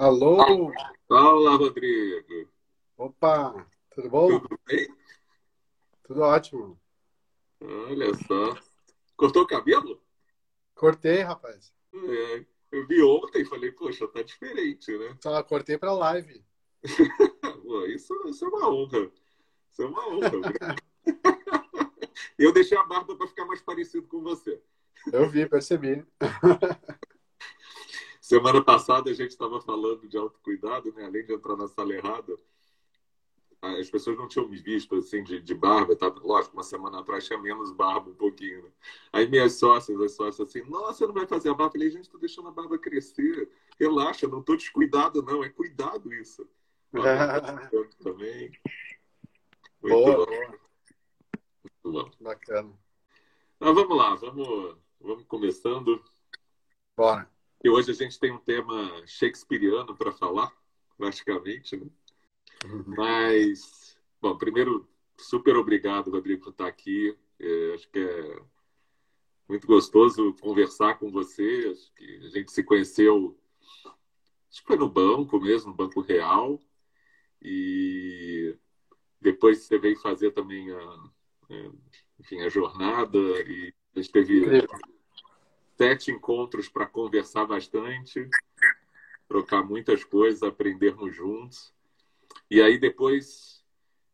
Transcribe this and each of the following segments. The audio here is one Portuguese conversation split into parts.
Alô? Fala, Rodrigo. Opa, tudo bom? Tudo bem? Tudo ótimo. Olha só. Cortou o cabelo? Cortei, rapaz. É, eu vi ontem e falei, poxa, tá diferente, né? Só cortei pra live. Pô, isso, isso é uma honra. Isso é uma honra. eu deixei a barba para ficar mais parecido com você. Eu vi, percebi. Semana passada a gente estava falando de autocuidado, né? Além de entrar na sala errada, as pessoas não tinham me visto assim de, de barba, tá? Lógico, uma semana atrás tinha menos barba um pouquinho. Né? Aí minhas sócias, as sócias assim, nossa, você não vai fazer a barba? Eu falei, gente, tô deixando a barba crescer. Relaxa, não tô descuidado, não. É cuidado isso. também. Muito boa, bom. boa. Muito bom. Bacana. Mas vamos lá, vamos, vamos começando. Bora. E hoje a gente tem um tema shakespeariano para falar, praticamente, né? Uhum. Mas, bom, primeiro, super obrigado, Rodrigo, por estar aqui. É, acho que é muito gostoso conversar com você. Acho que a gente se conheceu, acho que foi no banco mesmo, no Banco Real. E depois você veio fazer também a, é, enfim, a jornada e a gente teve sete encontros para conversar bastante, trocar muitas coisas, aprendermos juntos. E aí depois,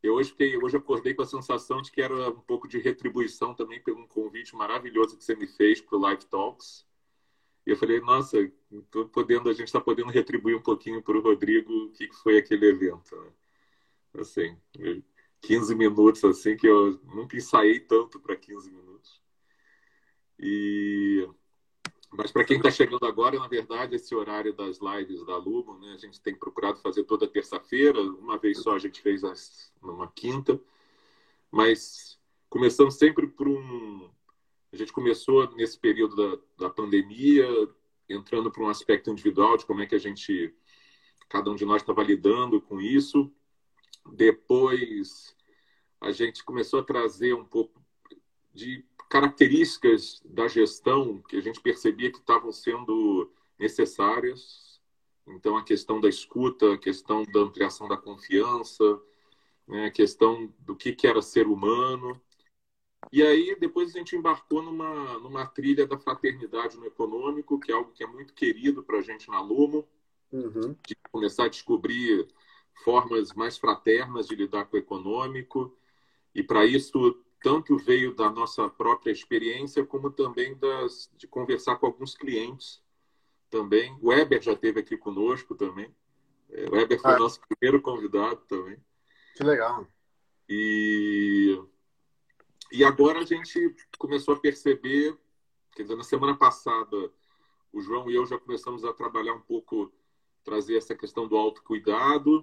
eu hoje fiquei, hoje acordei com a sensação de que era um pouco de retribuição também pelo um convite maravilhoso que você me fez para o Live Talks. E eu falei, nossa, podendo, a gente está podendo retribuir um pouquinho para o Rodrigo o que foi aquele evento. Né? Assim, 15 minutos assim, que eu nunca ensaiei tanto para 15 minutos. E mas para quem está chegando agora, na verdade, esse horário das lives da Lumo, né, a gente tem procurado fazer toda terça-feira. Uma vez só a gente fez as, numa quinta. Mas começando sempre por um. A gente começou nesse período da, da pandemia, entrando para um aspecto individual de como é que a gente, cada um de nós estava lidando com isso. Depois a gente começou a trazer um pouco de características da gestão que a gente percebia que estavam sendo necessárias. Então, a questão da escuta, a questão da ampliação da confiança, né, a questão do que, que era ser humano. E aí, depois a gente embarcou numa, numa trilha da fraternidade no econômico, que é algo que é muito querido para a gente na Lumo, uhum. de começar a descobrir formas mais fraternas de lidar com o econômico. E para isso tanto veio da nossa própria experiência, como também das, de conversar com alguns clientes também. O Weber já esteve aqui conosco também. É, o Weber foi ah. nosso primeiro convidado também. Que legal. E, e agora a gente começou a perceber, quer dizer, na semana passada, o João e eu já começamos a trabalhar um pouco, trazer essa questão do autocuidado.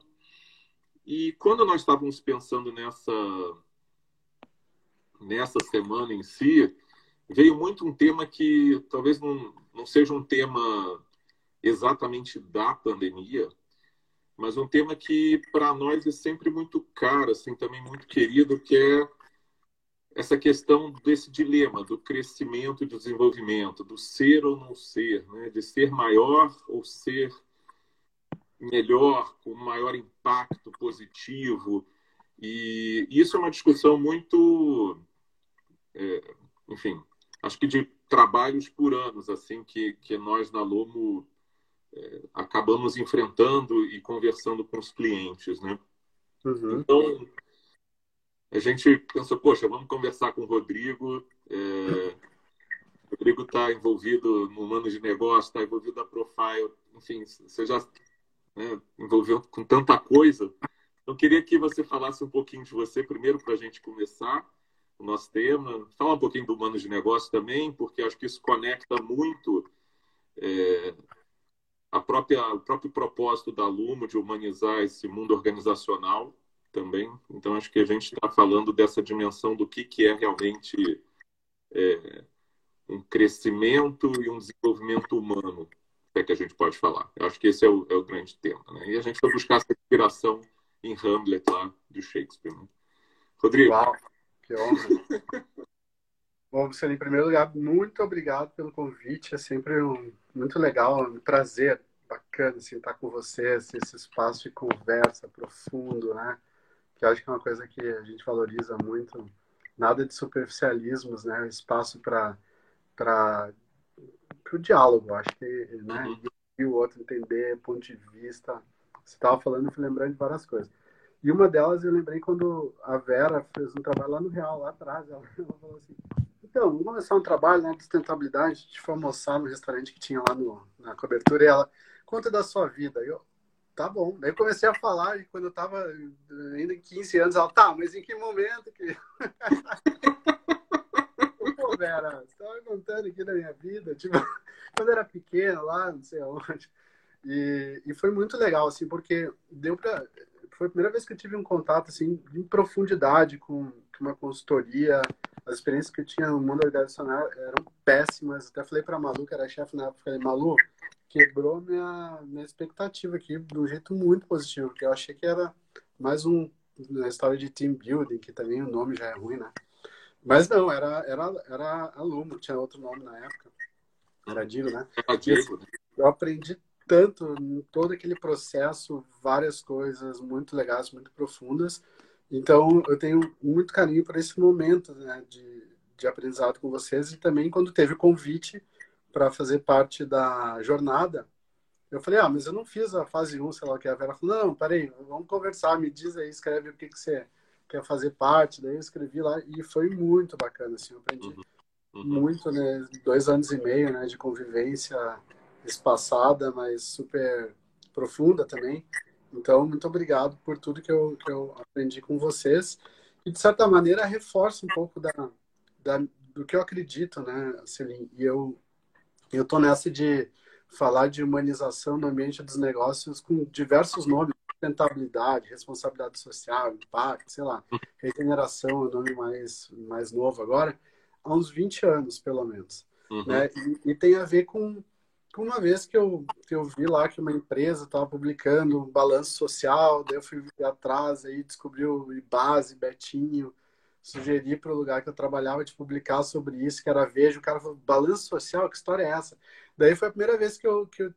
E quando nós estávamos pensando nessa nessa semana em si, veio muito um tema que talvez não, não seja um tema exatamente da pandemia, mas um tema que para nós é sempre muito caro, assim, também muito querido, que é essa questão desse dilema do crescimento e desenvolvimento, do ser ou não ser, né? de ser maior ou ser melhor, com maior impacto positivo. E isso é uma discussão muito é, enfim, acho que de trabalhos por anos, assim, que, que nós na Lomo é, acabamos enfrentando e conversando com os clientes, né? Uhum. Então, a gente pensou, poxa, vamos conversar com o Rodrigo. É, o Rodrigo está envolvido no humano de negócio, está envolvido na Profile, enfim, você já né, envolveu com tanta coisa. Eu queria que você falasse um pouquinho de você primeiro para a gente começar o nosso tema. Falar um pouquinho do Humanos de Negócio também, porque acho que isso conecta muito é, a própria, o próprio propósito da Lumo de humanizar esse mundo organizacional também. Então, acho que a gente está falando dessa dimensão do que, que é realmente é, um crescimento e um desenvolvimento humano, é que a gente pode falar. Eu acho que esse é o, é o grande tema. Né? E a gente vai buscar essa inspiração em Hamlet, lá, do Shakespeare. Né? Rodrigo. Que honra. Bom, Luciano, em primeiro lugar, muito obrigado pelo convite. É sempre um, muito legal, um prazer bacana, assim, estar com você, assim, esse espaço de conversa profundo, né? Que acho que é uma coisa que a gente valoriza muito. Nada de superficialismos, né? Espaço para para o diálogo, acho que, né? Uhum. E o outro entender ponto de vista. Você estava falando, eu fui lembrando de várias coisas. E uma delas eu lembrei quando a Vera fez um trabalho lá no Real, lá atrás. Ela, ela falou assim: então, vamos começar um trabalho né, de sustentabilidade. A gente foi almoçar no restaurante que tinha lá no, na cobertura e ela conta da sua vida. Eu, tá bom. Daí eu comecei a falar e quando eu tava ainda em 15 anos, ela, tá, mas em que momento que. Pô, Vera, você tava contando aqui da minha vida, tipo, quando eu era pequeno lá, não sei aonde. E, e foi muito legal, assim, porque deu para foi a primeira vez que eu tive um contato assim em profundidade com, com uma consultoria. As experiências que eu tinha no mundo organizacional eram péssimas. Até falei para a Malu, que era chefe na época, falei, Malu, quebrou minha, minha expectativa aqui de um jeito muito positivo, porque eu achei que era mais um uma história de team building, que também o nome já é ruim, né? Mas não, era, era, era aluno, tinha outro nome na época. Era Digo, né? Eu aprendi tanto em todo aquele processo, várias coisas muito legais, muito profundas. Então, eu tenho muito carinho por esse momento né, de, de aprendizado com vocês e também quando teve o convite para fazer parte da jornada, eu falei, ah, mas eu não fiz a fase 1, sei lá o que. A Vera falou, não, peraí, vamos conversar, me diz aí, escreve o que, que você quer fazer parte. Daí eu escrevi lá e foi muito bacana, assim, eu aprendi uhum. Uhum. muito, né? Dois anos e meio, né, de convivência espaçada, mas super profunda também. Então, muito obrigado por tudo que eu, que eu aprendi com vocês. E, de certa maneira, reforça um pouco da, da, do que eu acredito, né, Celine? E eu tô nessa de falar de humanização no ambiente dos negócios com diversos nomes, sustentabilidade, responsabilidade social, impacto, sei lá, regeneração é o nome mais, mais novo agora, há uns 20 anos, pelo menos. Uhum. Né? E, e, tem a ver com uma vez que eu, que eu vi lá que uma empresa estava publicando um balanço social, daí eu fui atrás, aí descobri o Ibase, Betinho, sugeri para o lugar que eu trabalhava de publicar sobre isso, que era Veja, o cara falou, balanço social, que história é essa? Daí foi a primeira vez que eu, que eu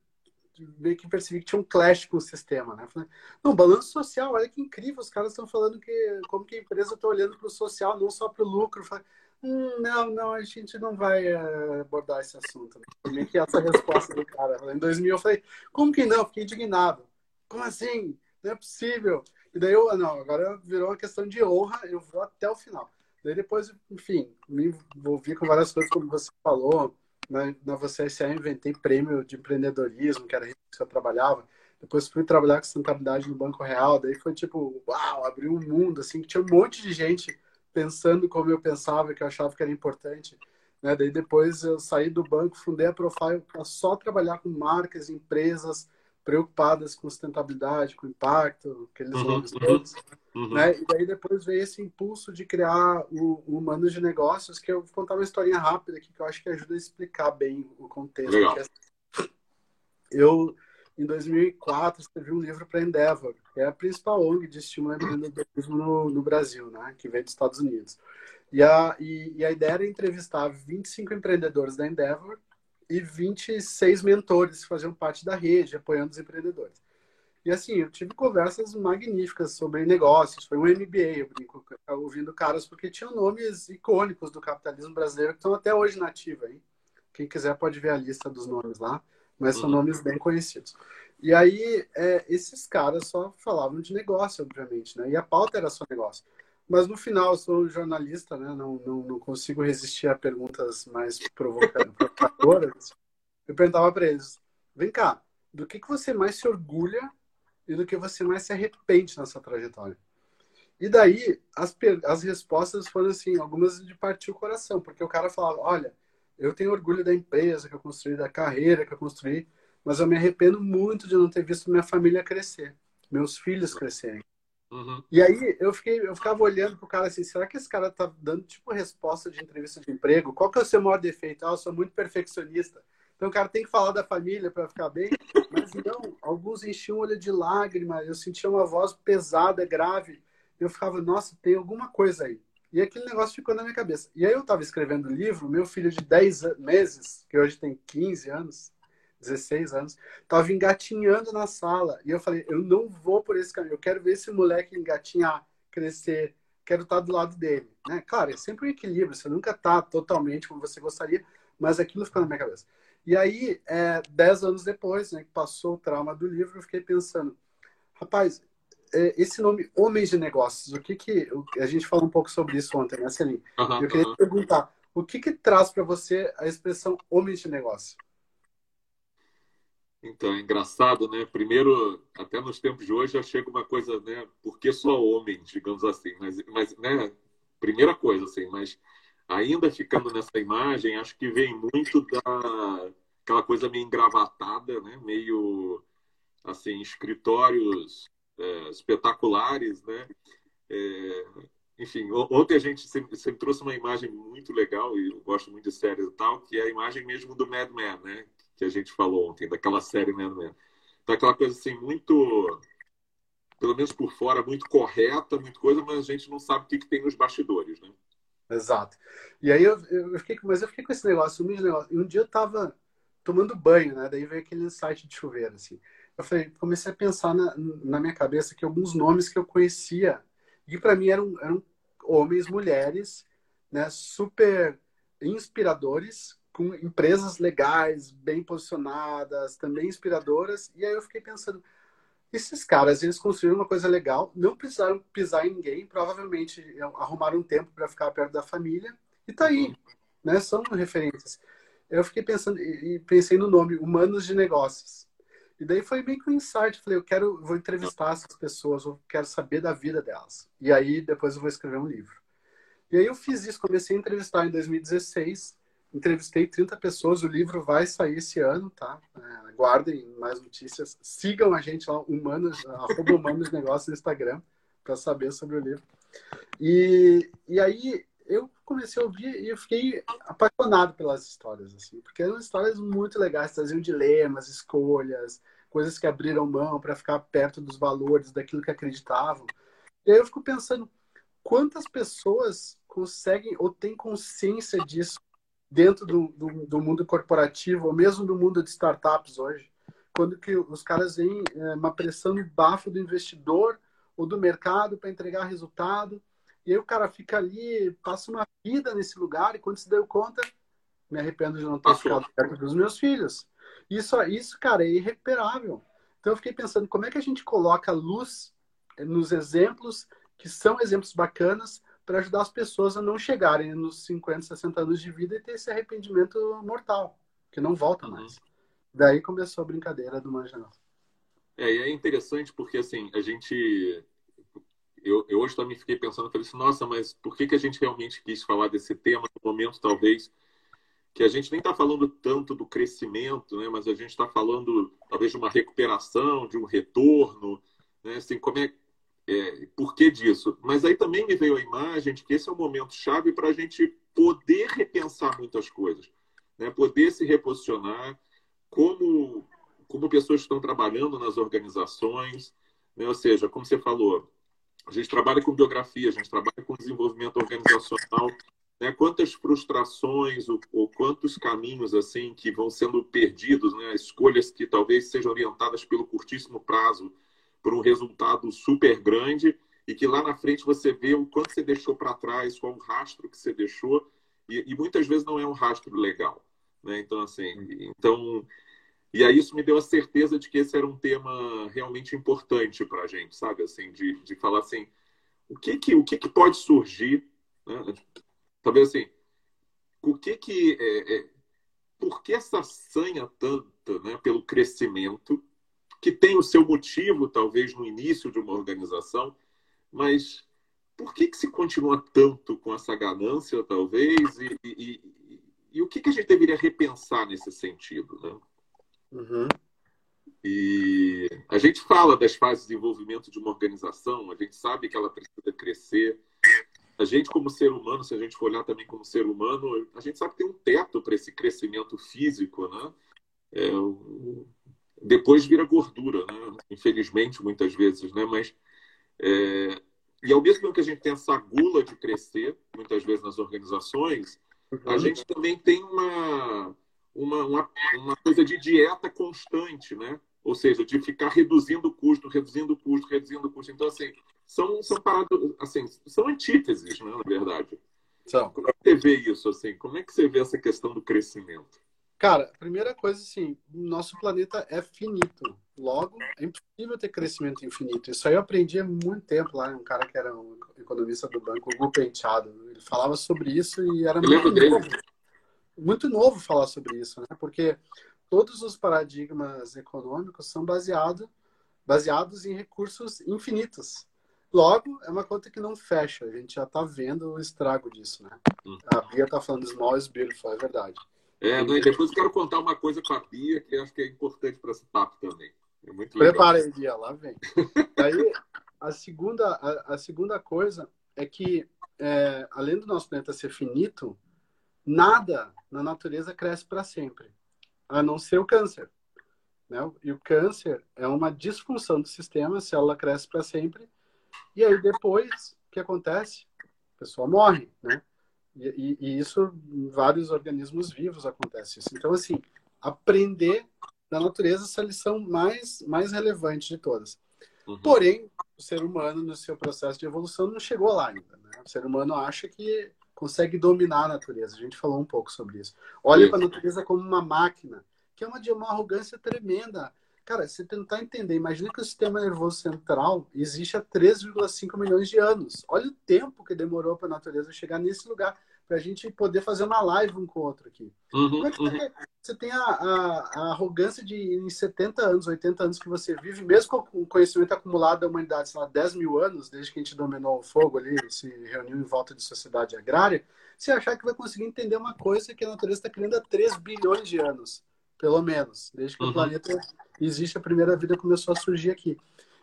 meio que percebi que tinha um clash com o sistema, né? Falei, não, balanço social, olha que incrível, os caras estão falando que como que a empresa está olhando para o social, não só para o lucro. Falei, Hum, não, não, a gente não vai uh, abordar esse assunto. Né? que essa resposta do cara. Em 2000 eu falei, como que não? Fiquei indignado. Como assim? Não é possível. E daí eu, não, agora virou uma questão de honra, eu vou até o final. Daí depois, enfim, me envolvi com várias coisas, como você falou. Na, na Você SA inventei prêmio de empreendedorismo, que era isso que eu trabalhava. Depois fui trabalhar com sustentabilidade no Banco Real. Daí foi tipo, uau, abriu um mundo, assim, que tinha um monte de gente pensando como eu pensava, que eu achava que era importante. Né? Daí depois eu saí do banco, fundei a Profile para só trabalhar com marcas, empresas preocupadas com sustentabilidade, com impacto, aqueles uhum, nomes uhum, todos. Uhum. Né? E daí depois veio esse impulso de criar o, o Humano de Negócios, que eu vou contar uma historinha rápida aqui que eu acho que ajuda a explicar bem o contexto. Eu em 2004, escrevi um livro para Endeavor, é a principal ONG de estímulo ao empreendedorismo no, no, Brasil, né? que vem dos Estados Unidos. E a, e, e a ideia era entrevistar 25 empreendedores da Endeavor e 26 mentores que faziam parte da rede, apoiando os empreendedores. E assim, eu tive conversas magníficas sobre negócios, foi um MBA, eu brinco, ouvindo caras, porque tinham nomes icônicos do capitalismo brasileiro que estão até hoje na ativa. Hein? Quem quiser pode ver a lista dos nomes lá mas são uhum. nomes bem conhecidos. E aí, é, esses caras só falavam de negócio, obviamente, né? E a pauta era só negócio. Mas no final, eu sou jornalista, né? Não, não, não consigo resistir a perguntas mais provocadoras. Eu perguntava para eles: vem cá, do que, que você mais se orgulha e do que você mais se arrepende nessa trajetória? E daí, as, as respostas foram assim, algumas de partir o coração, porque o cara falava: olha eu tenho orgulho da empresa que eu construí, da carreira que eu construí, mas eu me arrependo muito de não ter visto minha família crescer, meus filhos crescerem. Uhum. E aí eu fiquei, eu ficava olhando pro cara assim, será que esse cara tá dando tipo resposta de entrevista de emprego? Qual que é o seu maior defeito? Ah, eu sou muito perfeccionista. Então o cara tem que falar da família para ficar bem, mas não, alguns enchiam o olho de lágrima, eu sentia uma voz pesada, grave. Eu ficava, nossa, tem alguma coisa aí. E aquele negócio ficou na minha cabeça. E aí eu estava escrevendo o livro, meu filho de 10 meses, que hoje tem 15 anos, 16 anos, tava engatinhando na sala. E eu falei, eu não vou por esse caminho, eu quero ver esse moleque engatinhar, crescer, quero estar do lado dele. Né? Claro, é sempre um equilíbrio, você nunca tá totalmente como você gostaria, mas aquilo ficou na minha cabeça. E aí, é, dez anos depois, né, que passou o trauma do livro, eu fiquei pensando, rapaz, é, esse nome Homens de Negócios, o que que... A gente falou um pouco sobre isso ontem, né, Celine? Uhum, eu queria uhum. perguntar, o que que traz para você a expressão Homens de Negócio? Então, é engraçado, né? Primeiro, até nos tempos de hoje já chega uma coisa, né? Por que só homem, digamos assim? Mas, mas né? Primeira coisa, assim, mas ainda ficando nessa imagem, acho que vem muito da aquela coisa meio engravatada, né? Meio assim, escritórios é, espetaculares, né? É, enfim, ontem a gente sempre, trouxe uma imagem muito legal e eu gosto muito de séries e tal, que é a imagem mesmo do Mad Men, né? Que a gente falou ontem, daquela série Mad Men. Então, aquela coisa assim, muito, pelo menos por fora, muito correta, muito coisa, mas a gente não sabe o que, que tem nos bastidores, né? Exato. E aí eu, eu fiquei, mas eu fiquei com esse negócio, um negócio. E um dia eu tava tomando banho, né? Daí veio aquele site de chuveiro, assim. Eu falei, comecei a pensar na, na minha cabeça que alguns nomes que eu conhecia e para mim eram, eram homens, mulheres, né? Super inspiradores, com empresas legais, bem posicionadas, também inspiradoras. E aí eu fiquei pensando, esses caras, eles construíram uma coisa legal, não precisaram pisar em ninguém, provavelmente arrumaram um tempo para ficar perto da família e tá aí, né? São referências. Eu fiquei pensando e pensei no nome, Humanos de Negócios. E daí foi meio que um insight, falei, eu quero, vou entrevistar essas pessoas, eu quero saber da vida delas. E aí depois eu vou escrever um livro. E aí eu fiz isso, comecei a entrevistar em 2016 entrevistei 30 pessoas, o livro vai sair esse ano, tá? É, aguardem mais notícias. Sigam a gente lá, humanos, arroba humanos negócios no Instagram, para saber sobre o livro. E, e aí eu comecei a ouvir e eu fiquei apaixonado pelas histórias, assim, porque eram histórias muito legais, traziam dilemas, escolhas, coisas que abriram mão para ficar perto dos valores, daquilo que acreditavam. E aí eu fico pensando, quantas pessoas conseguem ou têm consciência disso dentro do, do, do, mundo corporativo, ou mesmo do mundo de startups hoje, quando que os caras veem é, uma pressão no bafo do investidor ou do mercado para entregar resultado, e aí o cara fica ali, passa uma vida nesse lugar, e quando se deu conta, me arrependo de não ter ficado perto dos meus filhos. Isso, isso, cara, é irrecuperável. Então eu fiquei pensando, como é que a gente coloca luz nos exemplos que são exemplos bacanas para ajudar as pessoas a não chegarem nos 50, 60 anos de vida e ter esse arrependimento mortal, que não volta uhum. mais. Daí começou a brincadeira do Manjanal. É, e é interessante porque, assim, a gente... Eu, eu hoje também fiquei pensando, falei assim, nossa, mas por que, que a gente realmente quis falar desse tema no momento, talvez, que a gente nem está falando tanto do crescimento, né, mas a gente está falando, talvez, de uma recuperação, de um retorno, né, assim, como é, é, por que disso? Mas aí também me veio a imagem de que esse é um momento chave para a gente poder repensar muitas coisas, né? poder se reposicionar como, como pessoas estão trabalhando nas organizações, né? ou seja, como você falou, a gente trabalha com biografia, a gente trabalha com desenvolvimento organizacional, né? quantas frustrações ou, ou, quantos caminhos assim que vão sendo perdidos, né? escolhas que talvez sejam orientadas pelo curtíssimo prazo, por um resultado super grande e que lá na frente você vê o quanto você deixou para trás, qual o rastro que você deixou e, e, muitas vezes não é um rastro legal, né? Então assim, então e aí isso me deu a certeza de que esse era um tema realmente importante para a gente, sabe? Assim, de, de falar assim, o que que o que que pode surgir, né? Talvez assim, o que que é, é, por que essa sanha tanta, né? Pelo crescimento que tem o seu motivo, talvez, no início de uma organização, mas por que, que se continua tanto com essa ganância, talvez, e, e, e, e o que, que a gente deveria repensar nesse sentido? Né? Uhum. E a gente fala das fases de desenvolvimento de uma organização, a gente sabe que ela precisa crescer. A gente, como ser humano, se a gente for olhar também como ser humano, a gente sabe que tem um teto para esse crescimento físico, né? É, depois vira gordura, né? Infelizmente, muitas vezes, né? Mas é... e ao mesmo tempo que a gente tem essa gula de crescer, muitas vezes nas organizações, uhum. a gente também tem uma uma, uma, uma coisa de dieta constante, né? Ou seja, de ficar reduzindo o custo, reduzindo o custo, reduzindo o custo. Então, assim, são, são paradas, assim, são antíteses, né, na verdade. Como é que você vê isso, assim? Como é que você vê essa questão do crescimento? Cara, primeira coisa, assim, nosso planeta é finito. Logo, é impossível ter crescimento infinito. Isso aí eu aprendi há muito tempo lá, um cara que era um economista do banco, o Gu Penteado. Ele falava sobre isso e era muito novo, muito novo falar sobre isso, né? Porque todos os paradigmas econômicos são baseado, baseados em recursos infinitos. Logo, é uma conta que não fecha. A gente já está vendo o estrago disso, né? Hum. A Bia está falando small is beautiful, é verdade. É, e depois quero contar uma coisa com a Bia que acho que é importante para esse papo também. É muito legal. Prepara Bia, lá vem. Aí, a segunda, a, a segunda coisa é que, é, além do nosso planeta ser finito, nada na natureza cresce para sempre a não ser o câncer. Né? E o câncer é uma disfunção do sistema, a célula cresce para sempre, e aí depois, o que acontece? A pessoa morre, né? E, e, isso em vários organismos vivos acontece isso. Então, assim, aprender da natureza essa lição mais, mais relevante de todas. Uhum. Porém, o ser humano, no seu processo de evolução, não chegou lá ainda. Né? O ser humano acha que consegue dominar a natureza. A gente falou um pouco sobre isso. Olha para a natureza como uma máquina, que é uma de uma arrogância tremenda. Cara, você tentar entender, imagina que o sistema nervoso central existe há 3,5 milhões de anos. Olha o tempo que demorou para a natureza chegar nesse lugar para a gente poder fazer uma live um com o outro aqui. Uhum, Como é que uhum. você tem a, a, a, arrogância de, em 70 anos, 80 anos que você vive, mesmo com o conhecimento acumulado da humanidade, sei lá, 10 mil anos, desde que a gente dominou o fogo ali, se reuniu em volta de sociedade agrária, você achar que vai conseguir entender uma coisa que a natureza está criando há 3 bilhões de anos, pelo menos, desde que uhum. o planeta existe, a primeira vida começou a surgir aqui.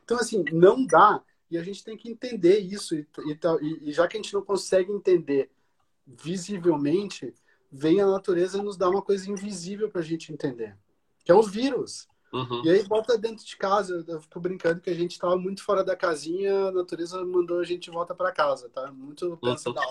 Então, assim, não dá, e a gente tem que entender isso, e, e, e já que a gente não consegue entender visivelmente, vem a natureza nos dar uma coisa invisível para a gente entender, que é o vírus. Uhum. E aí bota dentro de casa. Eu fico brincando que a gente estava muito fora da casinha, a natureza mandou a gente volta para casa, tá? Muito pensa uhum. da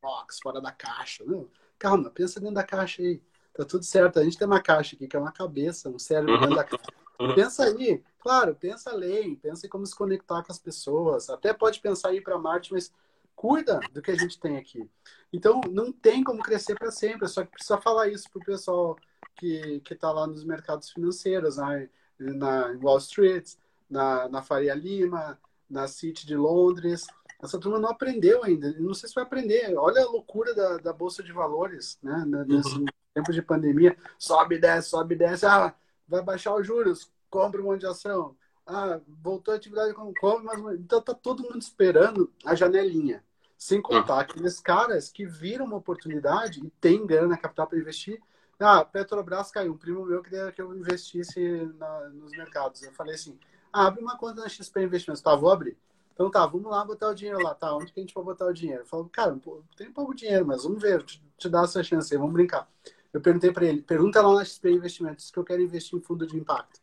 box, fora da caixa. Não, calma, pensa dentro da caixa aí. Tá tudo certo. A gente tem uma caixa aqui que é uma cabeça, um cérebro dentro da caixa. Uhum. Pensa aí, claro, pensa além, pensa em como se conectar com as pessoas. Até pode pensar em ir para Marte, mas cuida do que a gente tem aqui. Então, não tem como crescer para sempre, só que precisa falar isso para o pessoal que está lá nos mercados financeiros, né? na Wall Street, na, na Faria Lima, na City de Londres. Essa turma não aprendeu ainda. Não sei se vai aprender. Olha a loucura da, da Bolsa de Valores, né? Nesse uhum. Tempo de pandemia. Sobe, desce, sobe, desce. Ah, vai baixar os juros, compra um monte de ação. Ah, voltou a atividade como compra, mas então tá todo mundo esperando a janelinha. Sem contar ah. aqueles caras que viram uma oportunidade e tem grana capital para investir. Ah, Petrobras caiu. Um primo meu queria que eu investisse na, nos mercados. Eu falei assim: ah, abre uma conta na XP Investimentos. Tá, vou abrir. Então tá, vamos lá botar o dinheiro lá. Tá, onde que a gente vai botar o dinheiro? Eu falo, cara, tem pouco dinheiro, mas vamos ver, te, te dar essa chance aí, vamos brincar. Eu perguntei para ele: pergunta lá na XP Investimentos que eu quero investir em fundo de impacto.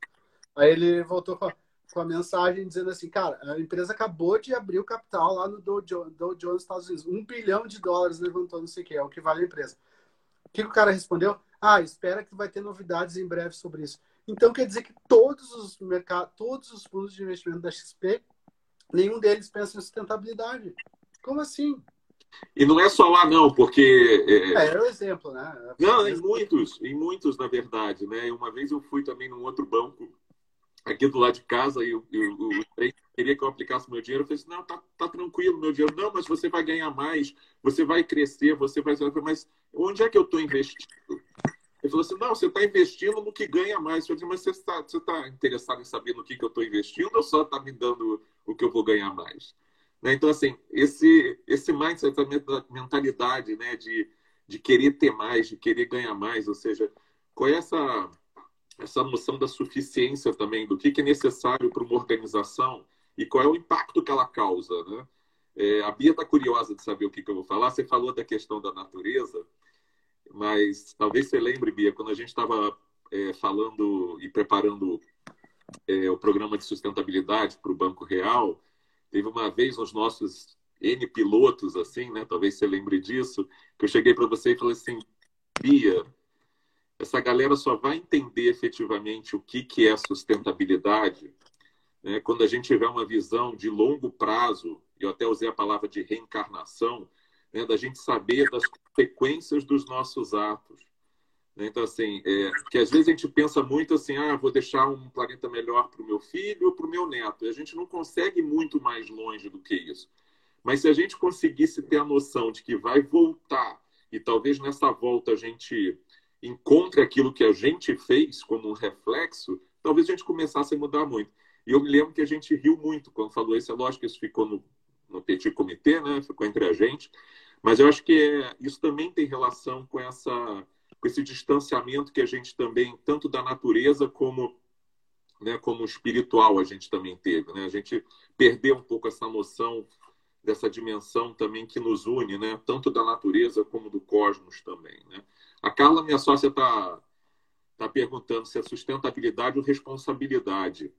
Aí ele voltou com com a mensagem dizendo assim, cara, a empresa acabou de abrir o capital lá no Dow Jones, Dow Jones Estados Unidos. Um bilhão de dólares levantou, não sei o que, é o que vale a empresa. O que, que o cara respondeu? Ah, espera que vai ter novidades em breve sobre isso. Então quer dizer que todos os mercados, todos os fundos de investimento da XP, nenhum deles pensa em sustentabilidade. Como assim? E não é só lá, não, porque. É, é, é o exemplo, né? Não, em muitos, em muitos, na verdade, né? Uma vez eu fui também num outro banco aqui do lado de casa e o, queria que eu aplicasse meu dinheiro. Eu falei assim, não, tá, tá tranquilo meu dinheiro. Não, mas você vai ganhar mais, você vai crescer, você vai... Mas onde é que eu estou investindo? Ele falou assim, não, você está investindo no que ganha mais. Eu falei, mas você está você tá interessado em saber no que, que eu estou investindo ou só está me dando o que eu vou ganhar mais? Né? Então, assim, esse, esse mindset, essa mentalidade né, de, de querer ter mais, de querer ganhar mais, ou seja, qual é essa essa noção da suficiência também, do que, que é necessário para uma organização e qual é o impacto que ela causa. Né? É, a Bia está curiosa de saber o que, que eu vou falar. Você falou da questão da natureza, mas talvez você lembre, Bia, quando a gente estava é, falando e preparando é, o programa de sustentabilidade para o Banco Real, teve uma vez nos nossos N pilotos, assim, né? Talvez você lembre disso, que eu cheguei para você e falei assim, Bia, essa galera só vai entender efetivamente o que, que é sustentabilidade né? quando a gente tiver uma visão de longo prazo, eu até usei a palavra de reencarnação, né? da gente saber das consequências dos nossos atos. Né? Então, assim, é, que às vezes a gente pensa muito assim, ah, vou deixar um planeta melhor para o meu filho ou para o meu neto. E a gente não consegue muito mais longe do que isso. Mas se a gente conseguisse ter a noção de que vai voltar, e talvez nessa volta a gente encontre aquilo que a gente fez como um reflexo, talvez a gente começasse a mudar muito. E eu me lembro que a gente riu muito quando falou isso. É lógico que isso ficou no, no Petit Comitê, né? ficou entre a gente. Mas eu acho que é, isso também tem relação com, essa, com esse distanciamento que a gente também, tanto da natureza como, né, como espiritual, a gente também teve. Né? A gente perdeu um pouco essa noção dessa dimensão também que nos une, né? tanto da natureza como do cosmos também. Né? A Carla, minha sócia, está tá perguntando se é sustentabilidade ou responsabilidade.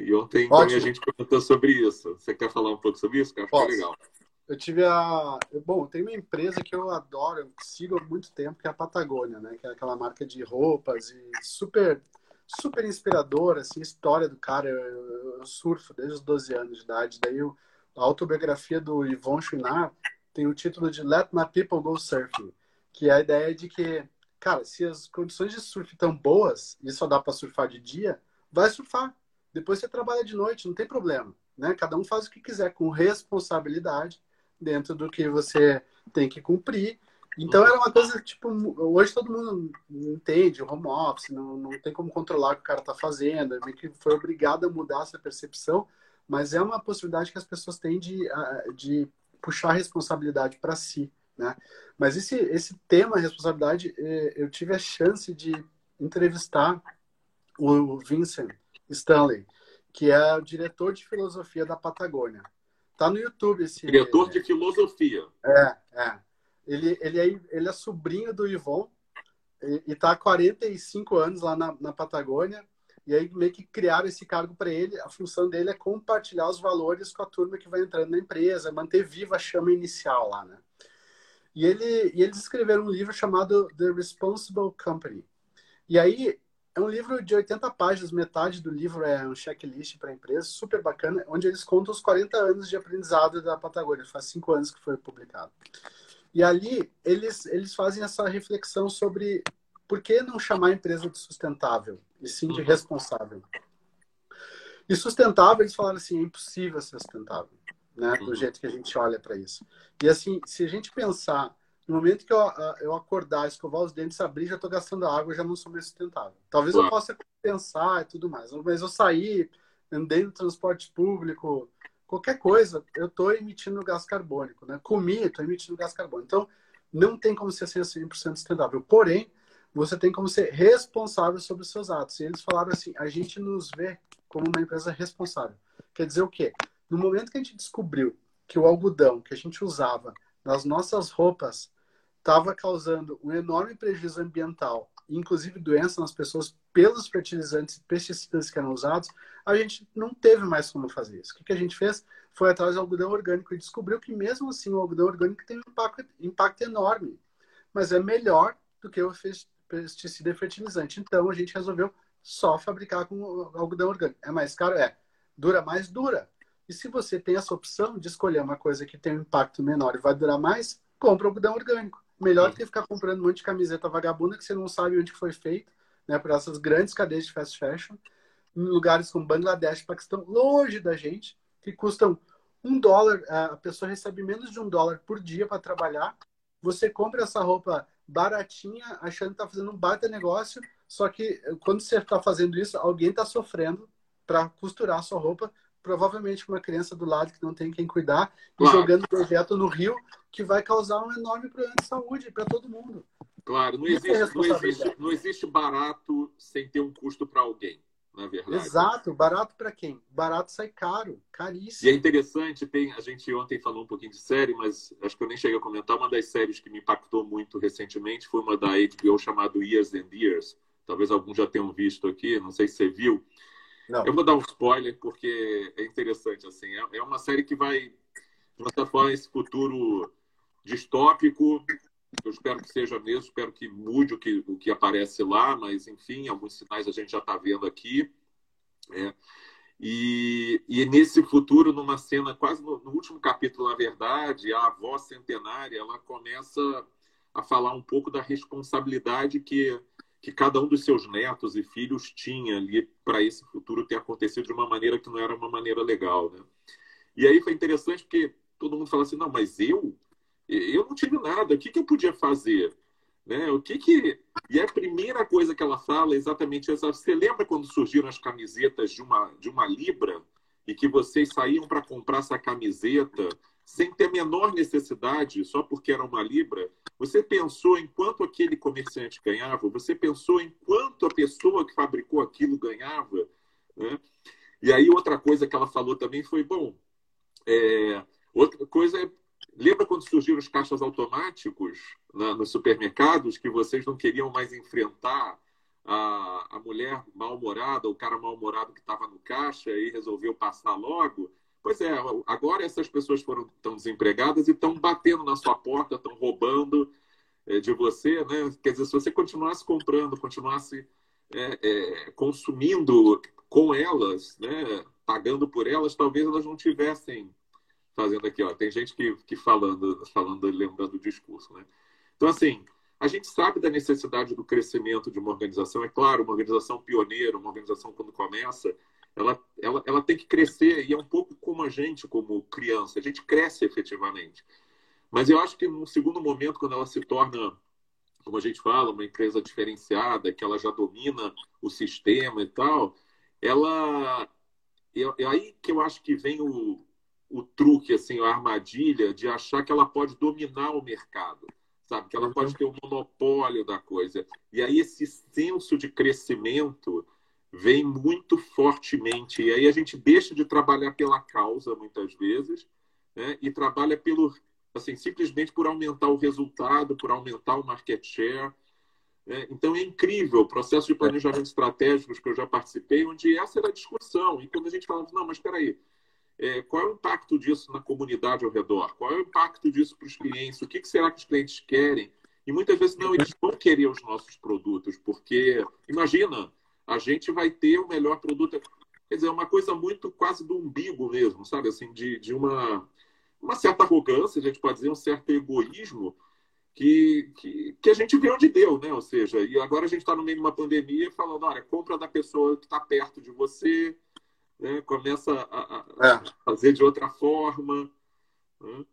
E ontem também a gente comentou sobre isso. Você quer falar um pouco sobre isso? Que acho que é legal. Eu tive a. Bom, tem uma empresa que eu adoro, eu sigo há muito tempo, que é a Patagônia, né? Que é aquela marca de roupas e super, super inspiradora, assim, história do cara. Eu, eu surfo desde os 12 anos de idade. Daí eu, a autobiografia do Yvon Chouinard tem o título de Let My People Go Surfing, que é a ideia de que, cara, se as condições de surf estão boas e só dá para surfar de dia, vai surfar depois você trabalha de noite, não tem problema. Né? Cada um faz o que quiser, com responsabilidade, dentro do que você tem que cumprir. Então era uma coisa, tipo, hoje todo mundo entende o home office, não, não tem como controlar o que o cara está fazendo, meio que foi obrigado a mudar essa percepção, mas é uma possibilidade que as pessoas têm de, de puxar a responsabilidade para si. Né? Mas esse, esse tema, responsabilidade, é, eu tive a chance de entrevistar o Vincent Stanley, que é o diretor de filosofia da Patagônia. Tá no YouTube esse. Diretor de filosofia. É, é. Ele, ele, é, ele é sobrinho do Ivon e, está há 45 anos lá na, na Patagônia. E aí meio que criaram esse cargo para ele. A função dele é compartilhar os valores com a turma que vai entrando na empresa, manter viva a chama inicial lá, né? E, ele, e eles escreveram um livro chamado The Responsible Company. E aí é um livro de 80 páginas, metade do livro é um checklist para a empresa, super bacana, onde eles contam os 40 anos de aprendizado da Patagônia, faz cinco anos que foi publicado. E ali eles, eles fazem essa reflexão sobre por que não chamar a empresa de sustentável, e sim de uhum. responsável. E sustentável, eles falaram assim, é impossível ser sustentável, né? Do uhum. jeito que a gente olha para isso. E assim, se a gente pensar no momento que eu, eu acordar, escovar os dentes, abrir, já estou gastando água, já não sou mais sustentável. Talvez eu possa compensar e tudo mais, mas eu sair, andei no transporte público, qualquer coisa, eu estou emitindo gás carbônico, né? Comi, estou emitindo gás carbônico. Então, não tem como ser 100% sustentável. Porém, você tem como ser responsável sobre os seus atos. E eles falaram assim: a gente nos vê como uma empresa responsável. Quer dizer o quê? No momento que a gente descobriu que o algodão que a gente usava nas nossas roupas estava causando um enorme prejuízo ambiental, inclusive doença nas pessoas pelos fertilizantes e pesticidas que eram usados, a gente não teve mais como fazer isso. O que, a gente fez? Foi atrás do algodão orgânico e descobriu que mesmo assim o algodão orgânico tem um impacto, impacto enorme, mas é melhor do que o pesticida e fertilizante. Então a gente resolveu só fabricar com algodão orgânico. É mais caro? É. Dura mais? Dura. E se você tem essa opção de escolher uma coisa que tem um impacto menor e vai durar mais, compra algodão orgânico. Melhor do que ficar comprando um monte de camiseta vagabunda que você não sabe onde foi feito, né? Por essas grandes cadeias de fast fashion, em lugares como Bangladesh, Paquistão, longe da gente, que custam um dólar, a pessoa recebe menos de um dólar por dia para trabalhar. Você compra essa roupa baratinha, achando que está fazendo um baita negócio, só que eh, quando você está fazendo isso, alguém está sofrendo para costurar a sua roupa, provavelmente com uma criança do lado que não tem quem cuidar, claro. e jogando projeto no rio, que vai causar um enorme problema de saúde para todo mundo. Claro, não existe, é não, existe, não existe barato sem ter um custo para alguém, na verdade. Exato, barato para quem? Barato sai caro, caríssimo. E é interessante, tem, a gente ontem falou um pouquinho de série, mas acho que eu nem cheguei a comentar, uma das séries que me impactou muito recentemente foi uma da HBO chamada Years and Years. Talvez alguns já tenham visto aqui, não sei se você viu. Não. Eu vou dar um spoiler porque é interessante, assim. É, é uma série que vai, de certa forma, esse futuro distópico, Eu espero que seja mesmo, espero que mude o que, o que aparece lá, mas enfim, alguns sinais a gente já está vendo aqui. É. E, e nesse futuro, numa cena quase no, no, último capítulo, na verdade, a avó centenária ela começa a falar um pouco da responsabilidade que, que cada um dos seus netos e filhos tinha ali para esse futuro ter acontecido de uma maneira que não era uma maneira legal. Né? E aí foi interessante porque todo mundo fala assim: não, mas eu, eu não tive nada, o que, que eu podia fazer? Né? O que que e a primeira coisa que ela fala é exatamente essa. Você lembra quando surgiram as camisetas de uma de uma libra e que vocês saíam para comprar essa camiseta sem ter a menor necessidade, só porque era uma libra? Você pensou em quanto aquele comerciante ganhava? Você pensou em quanto a pessoa que fabricou aquilo ganhava? Né? E aí outra coisa que ela falou também foi bom. É, outra coisa é Lembra quando surgiram os caixas automáticos nos supermercados que vocês não queriam mais enfrentar a, a mulher mal-humorada, o cara mal-humorado que estava no caixa e resolveu passar logo? Pois é, agora essas pessoas foram tão desempregadas e estão batendo na sua porta, estão roubando é, de você, né? Quer dizer, se você continuasse comprando, continuasse é, é, consumindo com elas, né? Pagando por elas, talvez elas não tivessem fazendo aqui, ó. Tem gente que, que falando, falando, lembrando o discurso, né? Então, assim, a gente sabe da necessidade do crescimento de uma organização. É claro, uma organização pioneira, uma organização quando começa, ela, ela, ela tem que crescer e é um pouco como a gente, como criança. A gente cresce efetivamente. Mas eu acho que num segundo momento, quando ela se torna, como a gente fala, uma empresa diferenciada, que ela já domina o sistema e tal, ela é, aí que eu acho que vem o, o truque, assim, a armadilha de achar que ela pode dominar o mercado, sabe? Que ela uhum. pode ter o monopólio da coisa. E aí esse senso de crescimento vem muito fortemente. E aí a gente deixa de trabalhar pela causa, muitas vezes, né? e trabalha pelo, assim, simplesmente por aumentar o resultado, por aumentar o market share. Né? Então é incrível o processo de planejamento estratégico que eu já participei, onde essa era a discussão. E quando a gente fala, não, mas espera aí, é, qual é o impacto disso na comunidade ao redor? Qual é o impacto disso para os clientes? O que, que será que os clientes querem? E muitas vezes não, eles vão querer os nossos produtos, porque imagina, a gente vai ter o melhor produto. Quer dizer, é uma coisa muito quase do umbigo mesmo, sabe? Assim, de, de uma, uma certa arrogância, a gente pode dizer, um certo egoísmo que, que, que a gente vê onde deu, né? Ou seja, e agora a gente está no meio de uma pandemia falando, olha, compra da pessoa que está perto de você, né? começa a, a é. fazer de outra forma. Né?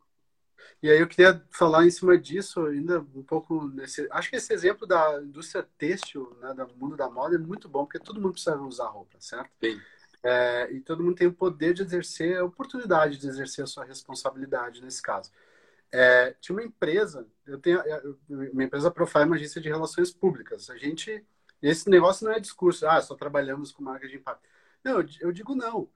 E aí eu queria falar em cima disso ainda um pouco nesse. Acho que esse exemplo da indústria têxtil, né, do mundo da moda, é muito bom, porque todo mundo precisa usar roupa, certo? Sim. É, e todo mundo tem o poder de exercer, a oportunidade de exercer a sua responsabilidade nesse caso. É, tinha uma empresa, eu tenho, minha empresa Profile é uma agência de relações públicas. A gente, esse negócio não é discurso, ah, só trabalhamos com marca de impacto. Não, eu digo não.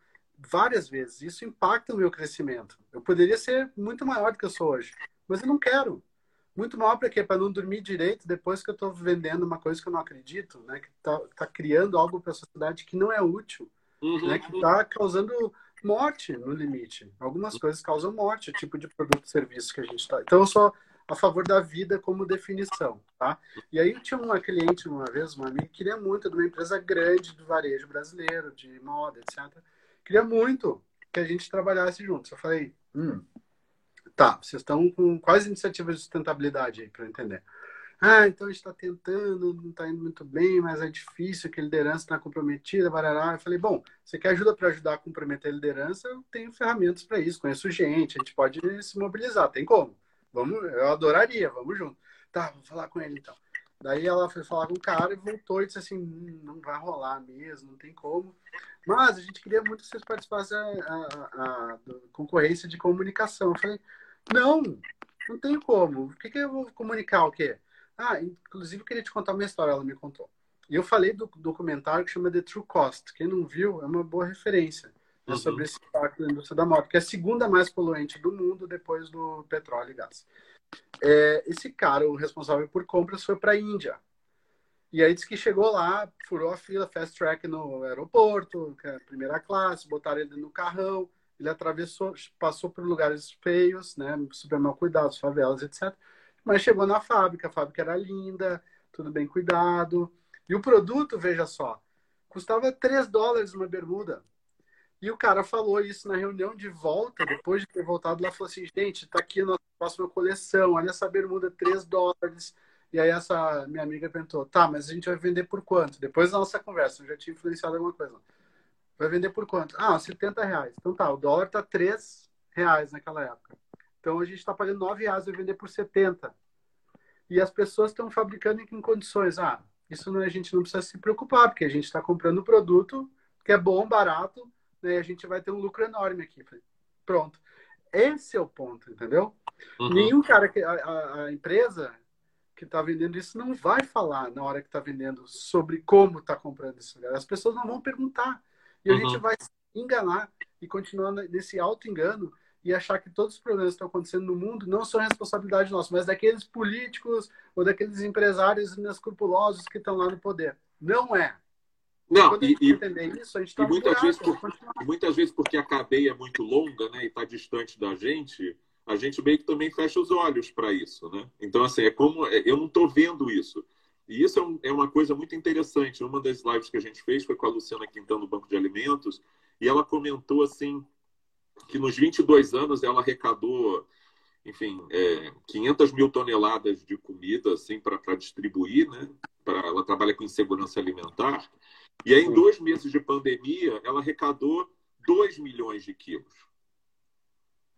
Várias vezes. Isso impacta o meu crescimento. Eu poderia ser muito maior do que eu sou hoje, mas eu não quero. Muito maior para quê? Para não dormir direito depois que eu estou vendendo uma coisa que eu não acredito, né? Que está tá criando algo para a sociedade que não é útil, uhum. né? Que está causando morte no limite. Algumas coisas causam morte, o tipo de produto e serviço que a gente está. Então, eu sou a favor da vida como definição, tá? E aí eu tinha uma cliente uma vez, uma amiga, que queria muito de uma empresa grande do varejo brasileiro, de moda, etc. Queria muito que a gente trabalhasse juntos. Eu falei, hum, tá, vocês estão com quais iniciativas de sustentabilidade aí, para entender? Ah, então a gente está tentando, não está indo muito bem, mas é difícil, que a liderança está comprometida, barará. Eu falei, bom, você quer ajuda para ajudar a comprometer a liderança? Eu tenho ferramentas para isso, conheço gente, a gente pode se mobilizar, tem como. Vamos, eu adoraria, vamos junto. Tá, vou falar com ele então. Daí ela foi falar com o cara e voltou e disse assim: hum, não vai rolar mesmo, não tem como. Mas a gente queria muito que vocês participassem da concorrência de comunicação. Eu falei: não, não tem como. O que, que eu vou comunicar o quê? Ah, inclusive eu queria te contar uma história, ela me contou. E eu falei do documentário que chama The True Cost. Quem não viu, é uma boa referência uhum. sobre esse impacto da indústria da moto, que é a segunda mais poluente do mundo depois do petróleo e gás. É, esse cara, o responsável por compras, foi para a Índia. E aí disse que chegou lá, furou a fila, fast track no aeroporto, é primeira classe, botaram ele no carrão, ele atravessou, passou por lugares feios, né, super mal cuidados, favelas, etc. Mas chegou na fábrica, a fábrica era linda, tudo bem cuidado. E o produto, veja só, custava 3 dólares uma bermuda. E o cara falou isso na reunião de volta, depois de ter voltado lá, falou assim, gente, tá aqui a nossa próxima coleção, olha essa bermuda, 3 dólares. E aí essa minha amiga perguntou, tá, mas a gente vai vender por quanto? Depois da nossa conversa, eu já tinha influenciado alguma coisa. Vai vender por quanto? Ah, 70 reais. Então tá, o dólar tá 3 reais naquela época. Então a gente está pagando 9 reais, vai vender por 70. E as pessoas estão fabricando em condições. Ah, isso não, a gente não precisa se preocupar, porque a gente está comprando um produto que é bom, barato, né, a gente vai ter um lucro enorme aqui. Pronto. Esse é o ponto, entendeu? Uhum. Nenhum cara que a, a, empresa que está vendendo isso não vai falar na hora que está vendendo sobre como está comprando isso. As pessoas não vão perguntar. E uhum. a gente uhum. vai se enganar e continuar nesse auto-engano e achar que todos os problemas que estão acontecendo no mundo não são responsabilidade nossa, mas daqueles políticos ou daqueles empresários inescrupulosos que estão lá no poder. Não é. Não, e, entender isso, tá e muitas, vezes por, e muitas vezes porque a cadeia é muito longa né, e está distante da gente, a gente meio que também fecha os olhos para isso. Né? Então, assim, é como. É, eu não estou vendo isso. E isso é, um, é, uma coisa muito interessante. Uma das lives que a gente fez foi com a Luciana Quintão no Banco de Alimentos, e ela comentou assim que nos 22 anos ela arrecadou, enfim, é, 500 mil toneladas de comida assim para distribuir, né? Pra, ela trabalha com insegurança alimentar. E aí, em dois meses de pandemia, ela arrecadou 2 milhões de quilos.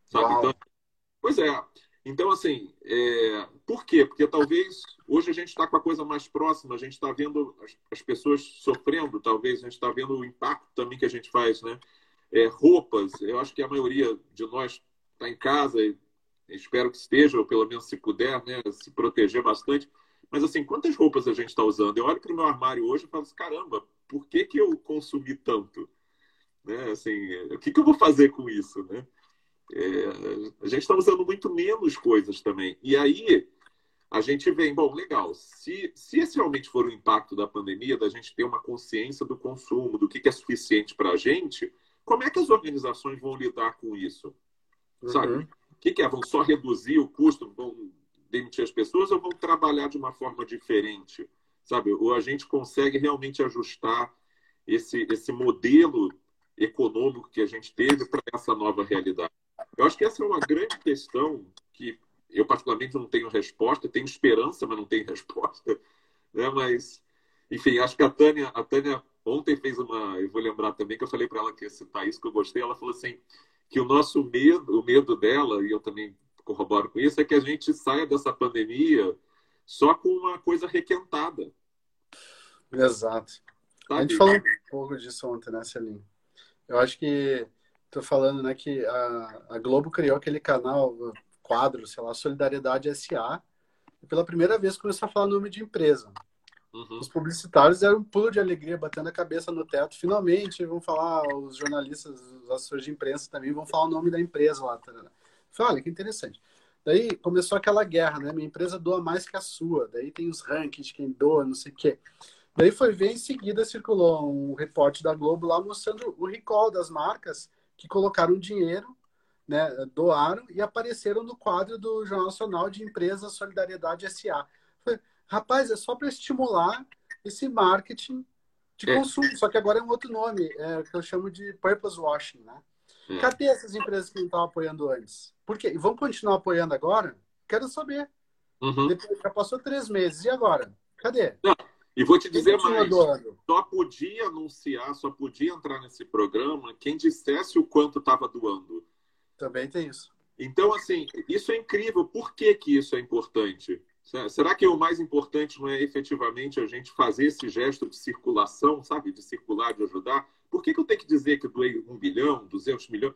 Sabe? Então, pois é. Então, assim, é... por quê? Porque talvez hoje a gente está com a coisa mais próxima, a gente está vendo as, as, pessoas sofrendo, talvez a gente está vendo o impacto também que a gente faz, né? É, roupas, eu acho que a maioria de nós está em casa, espero que esteja, ou pelo menos se puder, né, se proteger bastante. Mas, assim, quantas roupas a gente está usando? Eu olho para o meu armário hoje e falo assim, caramba, por que, que eu consumi tanto? Né? Assim, o que, que eu vou fazer com isso? Né? É, a gente está usando muito menos coisas também. E aí a gente vem, bom, legal, se, se esse realmente for o impacto da pandemia, da gente ter uma consciência do consumo, do que, que é suficiente para a gente, como é que as organizações vão lidar com isso? Sabe? Uhum. O que, que é? Vão só reduzir o custo, vão demitir as pessoas ou vão trabalhar de uma forma diferente? Sabe? Ou a gente consegue realmente ajustar esse, esse modelo econômico que a gente teve para essa nova realidade. Eu acho que essa é uma grande questão que eu particularmente não tenho resposta, tenho esperança, mas não tenho resposta, né? Mas, enfim, acho que a Tânia, a Tânia ontem fez uma, eu vou lembrar também que eu falei para ela que ia citar isso que eu gostei, ela falou assim que o nosso medo, o medo dela e eu também corroboro com isso é que a gente saia dessa pandemia só com uma coisa requentada. Exato. A gente falou um pouco disso ontem, né, Celinho? Eu acho que tô falando, né, que a, a Globo criou aquele canal, quadro, sei lá, Solidariedade SA, e pela primeira vez começou a falar nome de empresa. Uhum. Os publicitários deram um pulo de alegria, batendo a cabeça no teto. Finalmente vão falar, os jornalistas, os assessores de imprensa também vão falar o nome da empresa lá. Tá? Falei, olha, que interessante. Daí começou aquela guerra, né? Minha empresa doa mais que a sua. Daí tem os rankings de quem doa, não sei o quê. Daí foi ver em seguida circulou um reporte da Globo lá mostrando o recall das marcas que colocaram dinheiro, né, doaram e apareceram no quadro do Jornal Nacional de Empresas Solidariedade SA. Rapaz, é só para estimular esse marketing de é. consumo, só que agora é um outro nome, é que eu chamo de purpose washing, né? É. Cadê essas empresas que não estavam apoiando antes? Por quê? E vão continuar apoiando agora? Quero saber. Uhum. Depois, já passou três meses, e agora? Cadê? Não. E vou te dizer mais, só podia anunciar, só podia entrar nesse programa quem dissesse o quanto estava doando. Também tem isso. Então, assim, isso é incrível. Por que, que isso é importante? Será que o mais importante não é efetivamente a gente fazer esse gesto de circulação, sabe? De circular, de ajudar? Por que, que eu tenho que dizer que doei um bilhão, duzentos milhões?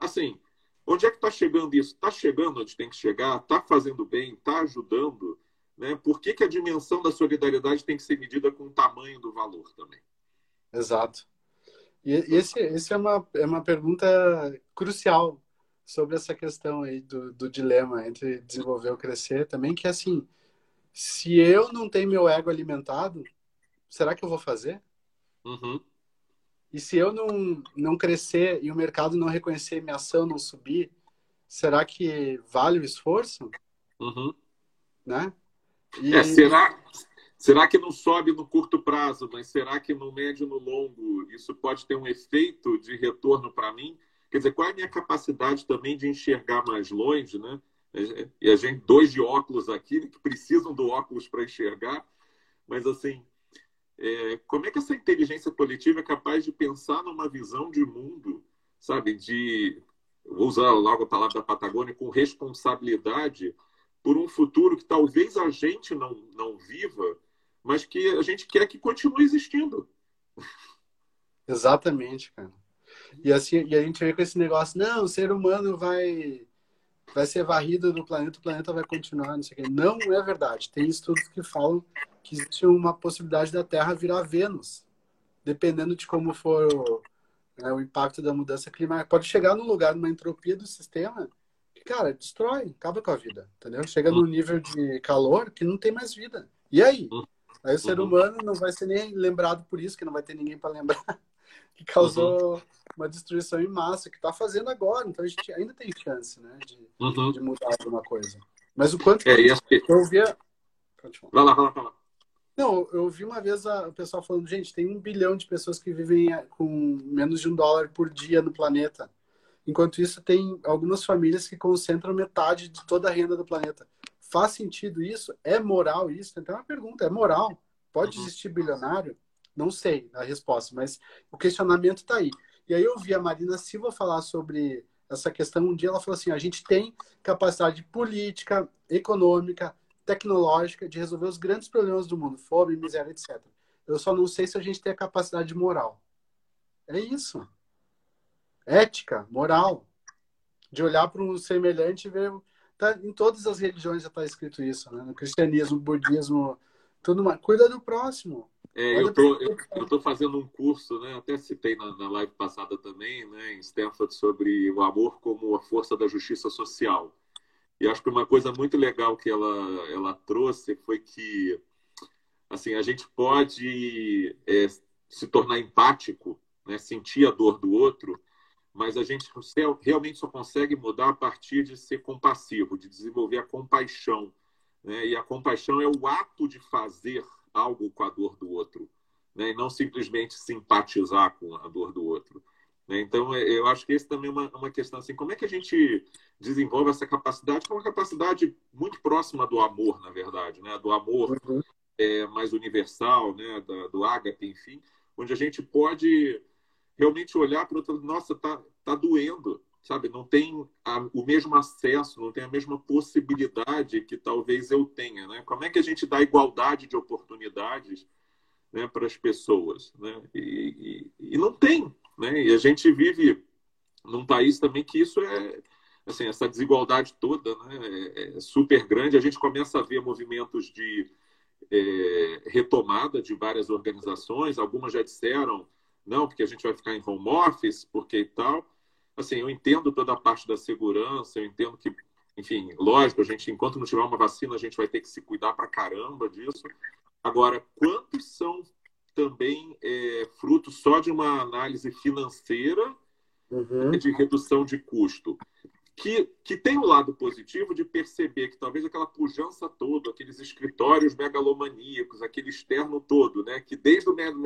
Assim, onde é que está chegando isso? Está chegando onde tem que chegar? Está fazendo bem? Está ajudando? Né? Por que, que a dimensão da solidariedade tem que ser medida com o tamanho do valor também? Exato. E esse, esse é, uma, é uma pergunta crucial sobre essa questão aí do, do dilema entre desenvolver ou crescer também, que é assim, se eu não tenho meu ego alimentado, será que eu vou fazer? Uhum. E se eu não, não crescer e o mercado não reconhecer minha ação, não subir, será que vale o esforço? Uhum. né? E... É, será, será que não sobe no curto prazo, mas será que no médio e no longo isso pode ter um efeito de retorno para mim? Quer dizer, qual é a minha capacidade também de enxergar mais longe, né? E a gente, dois de óculos aqui, que precisam do óculos para enxergar, mas assim, é, como é que essa inteligência coletiva é capaz de pensar numa visão de mundo, sabe, de, vou usar logo a palavra da Patagônia, com responsabilidade por um futuro que talvez a gente não, não viva, mas que a gente quer que continue existindo. Exatamente, cara. E assim, e a gente vê com esse negócio, não, o ser humano vai vai ser varrido do planeta, o planeta vai continuar, não sei o quê. Não é verdade. Tem estudos que falam que existe uma possibilidade da Terra virar Vênus, dependendo de como for o, né, o impacto da mudança climática. Pode chegar num lugar, numa entropia do sistema, que, cara, destrói, acaba com a vida, entendeu? Chega num nível de calor que não tem mais vida. E aí? Aí o ser humano não vai ser nem lembrado por isso, que não vai ter ninguém para lembrar, que causou uhum. uma destruição em massa, que está fazendo agora. Então a gente ainda tem chance, né, de, uhum. de mudar alguma coisa. Mas o quanto é, que eu via. Vai lá, vai lá, vai lá. Não, eu vi uma vez a, o pessoal falando, gente, tem um bilhão de pessoas que vivem eh, com menos de um dólar por dia no planeta. Enquanto isso, tem algumas famílias que concentram metade de toda a renda do planeta. Faz sentido isso? É moral isso? Então é uma pergunta, é moral? Pode uhum. existir bilionário? Não sei a resposta, mas o questionamento está aí. E aí eu vi a Marina Silva falar sobre essa questão. Um dia ela falou assim: a gente tem capacidade política, econômica, tecnológica de resolver os grandes problemas do mundo, fome, miséria, etc. Eu só não sei se a gente tem a capacidade moral. É isso. Ética, moral. De olhar para um semelhante e ver. Tá, em todas as religiões já está escrito isso, né? No cristianismo, budismo, tudo mais. Cuida do próximo. É, eu tô, eu, eu tô fazendo um curso, né? Até citei na, na live passada também, né? Em Stanford sobre o amor como a força da justiça social. E acho que uma coisa muito legal que ela, ela trouxe foi que assim, a gente pode é, se tornar empático, né, sentir a dor do outro, mas a gente realmente só consegue mudar a partir de ser compassivo, de desenvolver a compaixão. Né? E a compaixão é o ato de fazer algo com a dor do outro, né? e não simplesmente simpatizar com a dor do outro. Né? Então, é, eu acho que esse também é uma, uma questão assim, como é que a gente desenvolve essa capacidade, que é uma capacidade muito próxima do amor, na verdade, né? do amor uhum. é, mais universal, né? do, do ágape, enfim, onde a gente pode realmente olhar para o outro, nossa, tá, tá doendo, sabe? Não tem a, o mesmo acesso, não tem a mesma possibilidade que talvez eu tenha, né? Como é que a gente dá igualdade de oportunidades né, para as pessoas, né? E, e, e não tem, né? E a gente vive num país também que isso é assim essa desigualdade toda né? é, é super grande a gente começa a ver movimentos de é, retomada de várias organizações algumas já disseram não porque a gente vai ficar em home office porque e tal assim eu entendo toda a parte da segurança eu entendo que enfim lógico a gente enquanto não tiver uma vacina a gente vai ter que se cuidar para caramba disso agora quantos são também é fruto só de uma análise financeira uhum. de redução de custo. Que, que tem o um lado positivo de perceber que talvez aquela pujança toda, aqueles escritórios megalomaníacos, aquele externo todo, né, que desde o Mad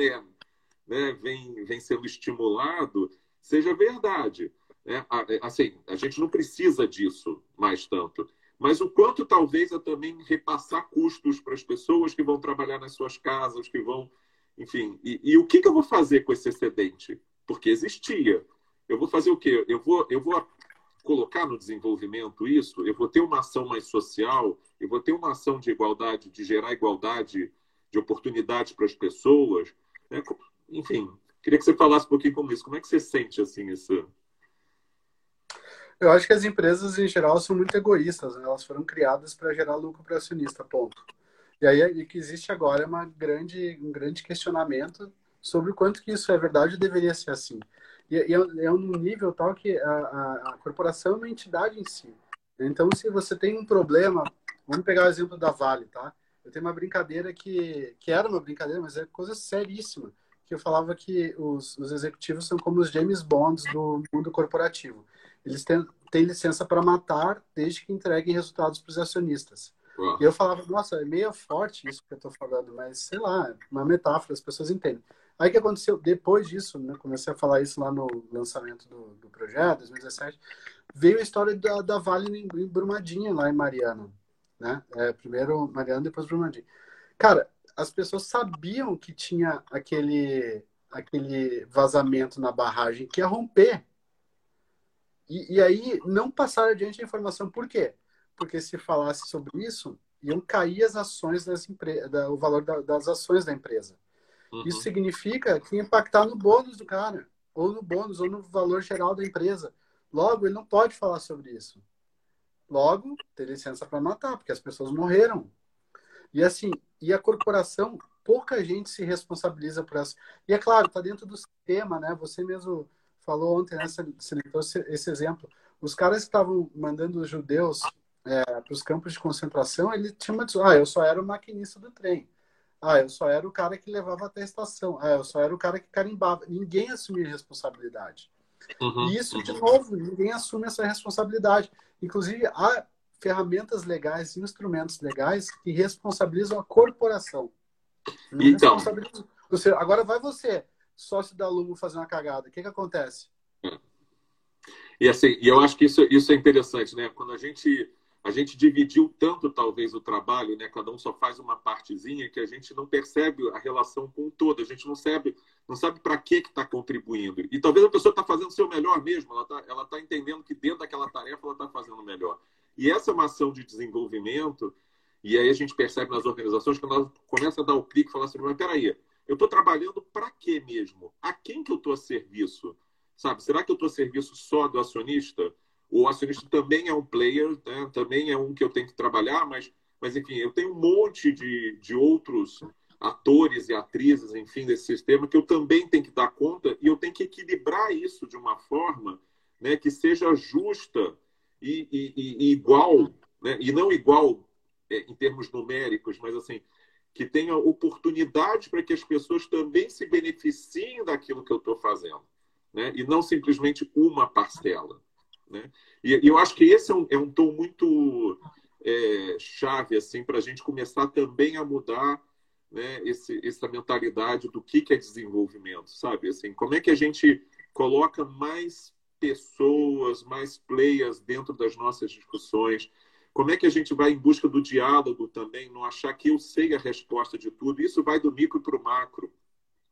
né, vem, vem sendo estimulado, seja verdade. Né? Assim, a gente não precisa disso mais tanto. Mas o quanto talvez é também repassar custos para as pessoas que vão trabalhar nas suas casas, que vão enfim, e, e o que, que, eu vou fazer com esse excedente? Porque existia. Eu vou fazer o quê? Eu vou, eu vou colocar no desenvolvimento isso, eu vou ter uma ação mais social, eu vou ter uma ação de igualdade, de gerar igualdade de oportunidades para as pessoas. Né? Enfim, queria que você falasse um pouquinho como isso. Como é que você sente assim isso? Eu acho que as empresas, em geral, são muito egoístas. Né? Elas foram criadas para gerar lucro para acionista, ponto. E aí o que existe agora uma grande, um grande questionamento sobre o quanto que isso é verdade ou deveria ser assim. E, e é, é um nível tal que a, a, a, corporação é uma entidade em si. Então, se você tem um problema, vamos pegar o exemplo da Vale, tá? Eu tenho uma brincadeira que, que era uma brincadeira, mas é coisa seríssima, que eu falava que os, os executivos são como os James Bonds do mundo corporativo. Eles têm, têm licença para matar desde que entreguem resultados para os acionistas. Uhum. E eu falava, nossa, é meio forte isso que eu estou falando, mas sei lá, uma metáfora, as pessoas entendem. Aí que aconteceu? Depois disso, né, comecei a falar isso lá no lançamento do, do projeto, 2017, veio a história da, da Vale em Brumadinho, lá em Mariana. Né? É, primeiro Mariana, depois Brumadinho. Cara, as pessoas sabiam que tinha aquele, aquele vazamento na barragem que ia romper. E, e aí não passaram adiante a informação. Por quê? Porque se falasse sobre isso, iam cair as ações das empresas, o valor da, das ações da empresa. Uhum. Isso significa que ia impactar no bônus do cara, ou no bônus, ou no valor geral da empresa. Logo, ele não pode falar sobre isso. Logo, ter licença para matar, porque as pessoas morreram. E assim, e a corporação, pouca gente se responsabiliza por essa. E é claro, está dentro do sistema, né? Você mesmo falou ontem, né? Você citou esse exemplo. Os caras que estavam mandando os judeus é, para os campos de concentração, ele tinha uma ah, eu só era o maquinista do trem. Ah, eu só era o cara que levava até a estação. Ah, eu só era o cara que carimbava. Ninguém assumia responsabilidade. Uhum, e isso, uhum. de novo, ninguém assume essa responsabilidade. Inclusive, há ferramentas legais, instrumentos legais que responsabilizam a corporação. Não então, você. Agora vai você, sócio da Lumo, fazer uma cagada. O que, que acontece? E assim, e eu acho que isso, isso é interessante, né? Quando a gente a gente dividiu tanto talvez o trabalho, né? Cada um só faz uma partezinha que a gente não percebe a relação com o todo. A gente não sabe, não sabe para que está contribuindo. E talvez a pessoa está fazendo o seu melhor mesmo. Ela está ela tá entendendo que dentro daquela tarefa ela está fazendo o melhor. E essa é uma ação de desenvolvimento. E aí a gente percebe nas organizações quando ela começa a dar o clique e fala assim: mas peraí, eu estou trabalhando para quê mesmo? A quem que eu estou a serviço? Sabe? Será que eu estou a serviço só do acionista? O acionista também é um player, né? também é um que eu tenho que trabalhar, mas, mas enfim, eu tenho um monte de, de outros atores e atrizes, enfim, desse sistema que eu também tenho que dar conta e eu tenho que equilibrar isso de uma forma né, que seja justa e, e, e igual, né? e não igual é, em termos numéricos, mas assim, que tenha oportunidade para que as pessoas também se beneficiem daquilo que eu estou fazendo, né? e não simplesmente uma parcela. Né? E, e eu acho que esse é um, é um tom muito é, chave assim, para a gente começar também a mudar né, esse, essa mentalidade do que, que é desenvolvimento, sabe? Assim, como é que a gente coloca mais pessoas, mais players dentro das nossas discussões? Como é que a gente vai em busca do diálogo também, não achar que eu sei a resposta de tudo? Isso vai do micro para o macro,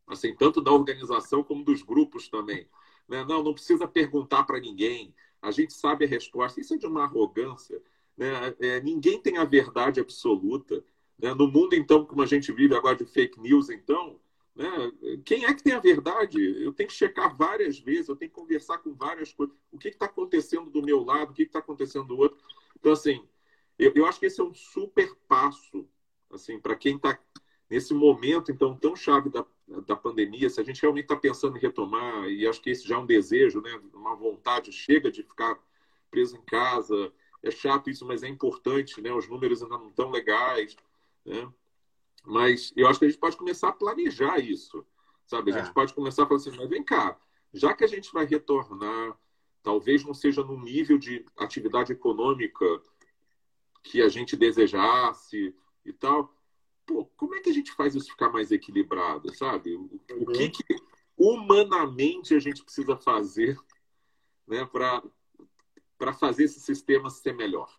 assim, tanto da organização como dos grupos também. Né? Não, não precisa perguntar para ninguém a gente sabe a resposta. Isso é de uma arrogância. Né? É, ninguém tem a verdade absoluta. Né? No mundo, então, como a gente vive agora de fake news, então, né? quem é que tem a verdade? Eu tenho que checar várias vezes, eu tenho que conversar com várias coisas. O que está acontecendo do meu lado, o que está acontecendo do outro. Então, assim, eu, eu acho que esse é um super passo assim, para quem está nesse momento, então, tão chave da, da pandemia, se a gente realmente está pensando em retomar, e acho que esse já é um desejo, né, uma vontade, chega de ficar preso em casa, é chato isso, mas é importante, né, os números ainda não estão legais, né, mas eu acho que a gente pode começar a planejar isso, sabe? A gente é. pode começar a falar assim, mas vem cá, já que a gente vai retornar, talvez não seja no nível de atividade econômica que a gente desejasse e tal, pô, como é que a gente faz isso ficar mais equilibrado, sabe? O, uhum. o que, uhum. que, humanamente a gente precisa fazer né, para fazer esse sistema ser melhor?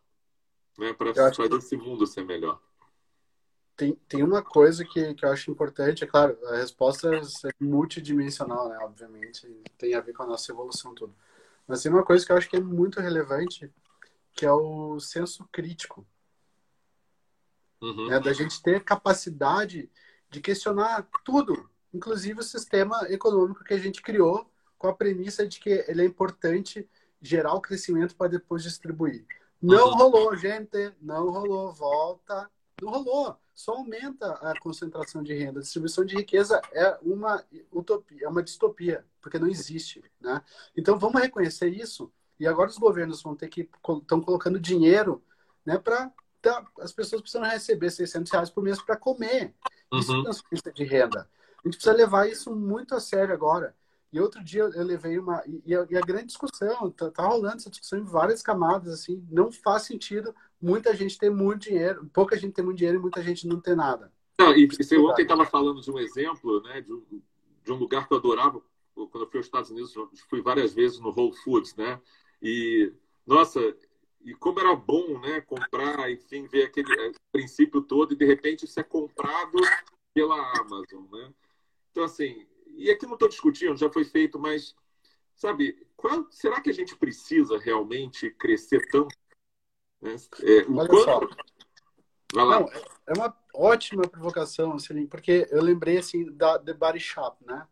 Né, para fazer que... esse mundo ser melhor? Tem, tem uma coisa que, que eu acho importante, é claro, a resposta é multidimensional, né? Obviamente, tem a ver com a nossa evolução toda. Mas tem uma coisa que eu acho que é muito relevante, que é o senso crítico uhum. né, da gente ter capacidade de questionar tudo, inclusive o sistema econômico que a gente criou, com a premissa de que ele é importante gerar o crescimento para depois distribuir. Não uhum. rolou, gente, não rolou, volta, não rolou. Só aumenta a concentração de renda. A distribuição de riqueza é uma utopia, é uma distopia, porque não existe, né? Então vamos reconhecer isso. E agora os governos vão ter que estão colocando dinheiro, né, para tá, as pessoas precisam receber 600 reais por mês para comer. Isso uhum. é transferência de renda. A gente precisa levar isso muito a sério agora. E outro dia eu levei uma. E a, e a grande discussão, tá, tá, rolando essa discussão em várias camadas, assim, não faz sentido muita gente ter muito dinheiro, pouca gente ter muito dinheiro e muita gente não ter nada. Não, e você ontem estava falando de um exemplo, né, de um, de um lugar que eu adorava, quando eu fui aos Estados Unidos, fui várias vezes no Whole Foods, né? E, nossa, e como era bom, né, comprar, enfim, ver aquele é, princípio todo, e de repente isso é comprado pela Amazon, né? Então, assim, e aqui não estou discutindo, já foi feito, mas, sabe, qual, será que a gente precisa realmente crescer tanto? Né? É, Olha quanto... só. Vai lá. Não, é uma ótima provocação, assim, porque eu lembrei, assim, da The Body Shop, né?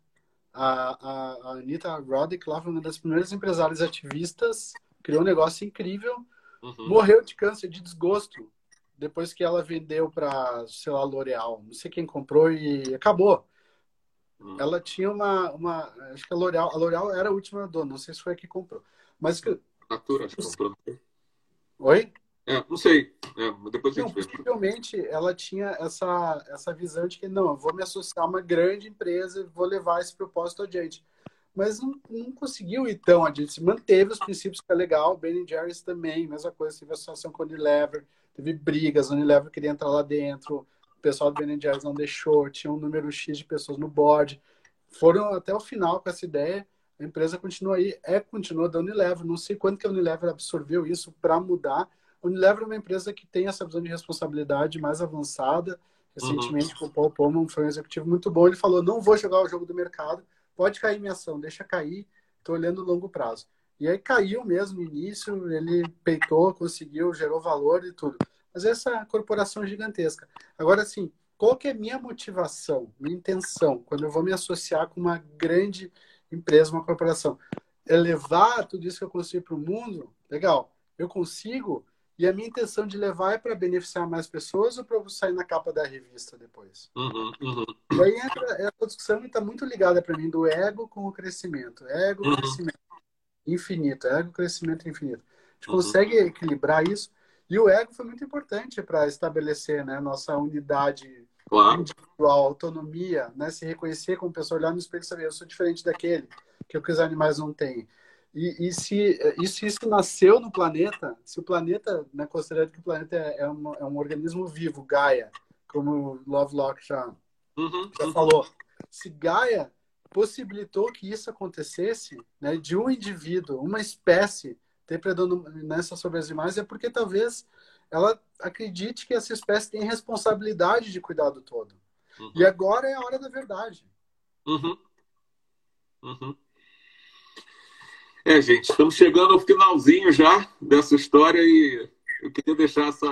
A, a, a Anitta Roddick lá foi uma das primeiras empresárias ativistas, criou um negócio incrível, uhum. morreu de câncer, de desgosto, depois que ela vendeu para, sei lá, L'Oreal. Não sei quem comprou e acabou. Hum. Ela tinha uma, uma. Acho que a L'Oreal. A L'Oreal era a última dona, não sei se foi a que comprou. Mas que. Natura, acho que comprou. Oi? É, não sei. É, depois não, Possivelmente ela tinha essa, essa visão de que não, eu vou me associar a uma grande empresa e vou levar esse propósito adiante. Mas não, não conseguiu ir tão adiante. Se manteve os princípios que é legal. Ben Jerry's também, mesma coisa. Teve associação com a Unilever, teve brigas. A Unilever queria entrar lá dentro o pessoal do Ben Jerry's não deixou, tinha um número X de pessoas no board. Foram até o final com essa ideia. A empresa continua aí, é continua da Unilever. Não sei quanto que a Unilever absorveu isso para mudar. A Unilever é uma empresa que tem essa visão de responsabilidade mais avançada. Recentemente, uhum. o Paul Pullman foi um executivo muito bom. Ele falou: não vou jogar o jogo do mercado, pode cair minha ação, deixa cair, estou olhando longo prazo. E aí caiu mesmo no início, ele peitou, conseguiu, gerou valor e tudo. Mas essa corporação é gigantesca. Agora, assim, qual que é minha motivação, minha intenção, quando eu vou me associar com uma grande empresa, uma corporação? É levar tudo isso que eu consigo para o mundo? Legal. Eu consigo, e a minha intenção de levar é para beneficiar mais pessoas ou para sair na capa da revista depois? Uhum, uhum. E aí entra essa discussão está muito ligada para mim do ego com o crescimento. Ego, uhum. crescimento infinito. Ego, crescimento infinito. A gente uhum. consegue equilibrar isso e o ego foi muito importante para estabelecer né, nossa unidade claro. individual, autonomia, né, se reconhecer como pessoa, olhar no espelho e saber, eu sou diferente daquele, que é o que os animais não têm. E, e se, e se isso nasceu no planeta, se o planeta, né, considerando que o planeta é, é, um, é um organismo vivo, Gaia, como Lovelock já, uhum, já uhum. falou, se Gaia possibilitou que isso acontecesse, né, de um indivíduo, uma espécie, ter predominância sobre as demais é porque talvez ela acredite que essa espécie tem responsabilidade de cuidar do todo. Uhum. E agora é a hora da verdade. Uhum. Uhum. É, gente, estamos chegando ao finalzinho já dessa história e eu queria deixar essa,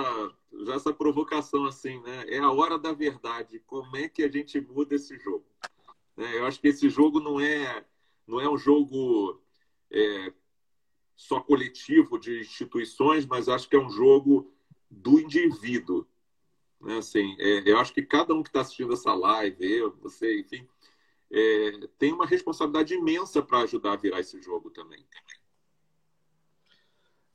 já essa provocação assim, né? É a hora da verdade. Como é que a gente muda esse jogo? É, eu acho que esse jogo não é, não é um jogo é, só coletivo de instituições, mas acho que é um jogo do indivíduo. Né? Assim, é, eu acho que cada um que está assistindo essa live, eu, você, enfim, é, tem uma responsabilidade imensa para ajudar a virar esse jogo também.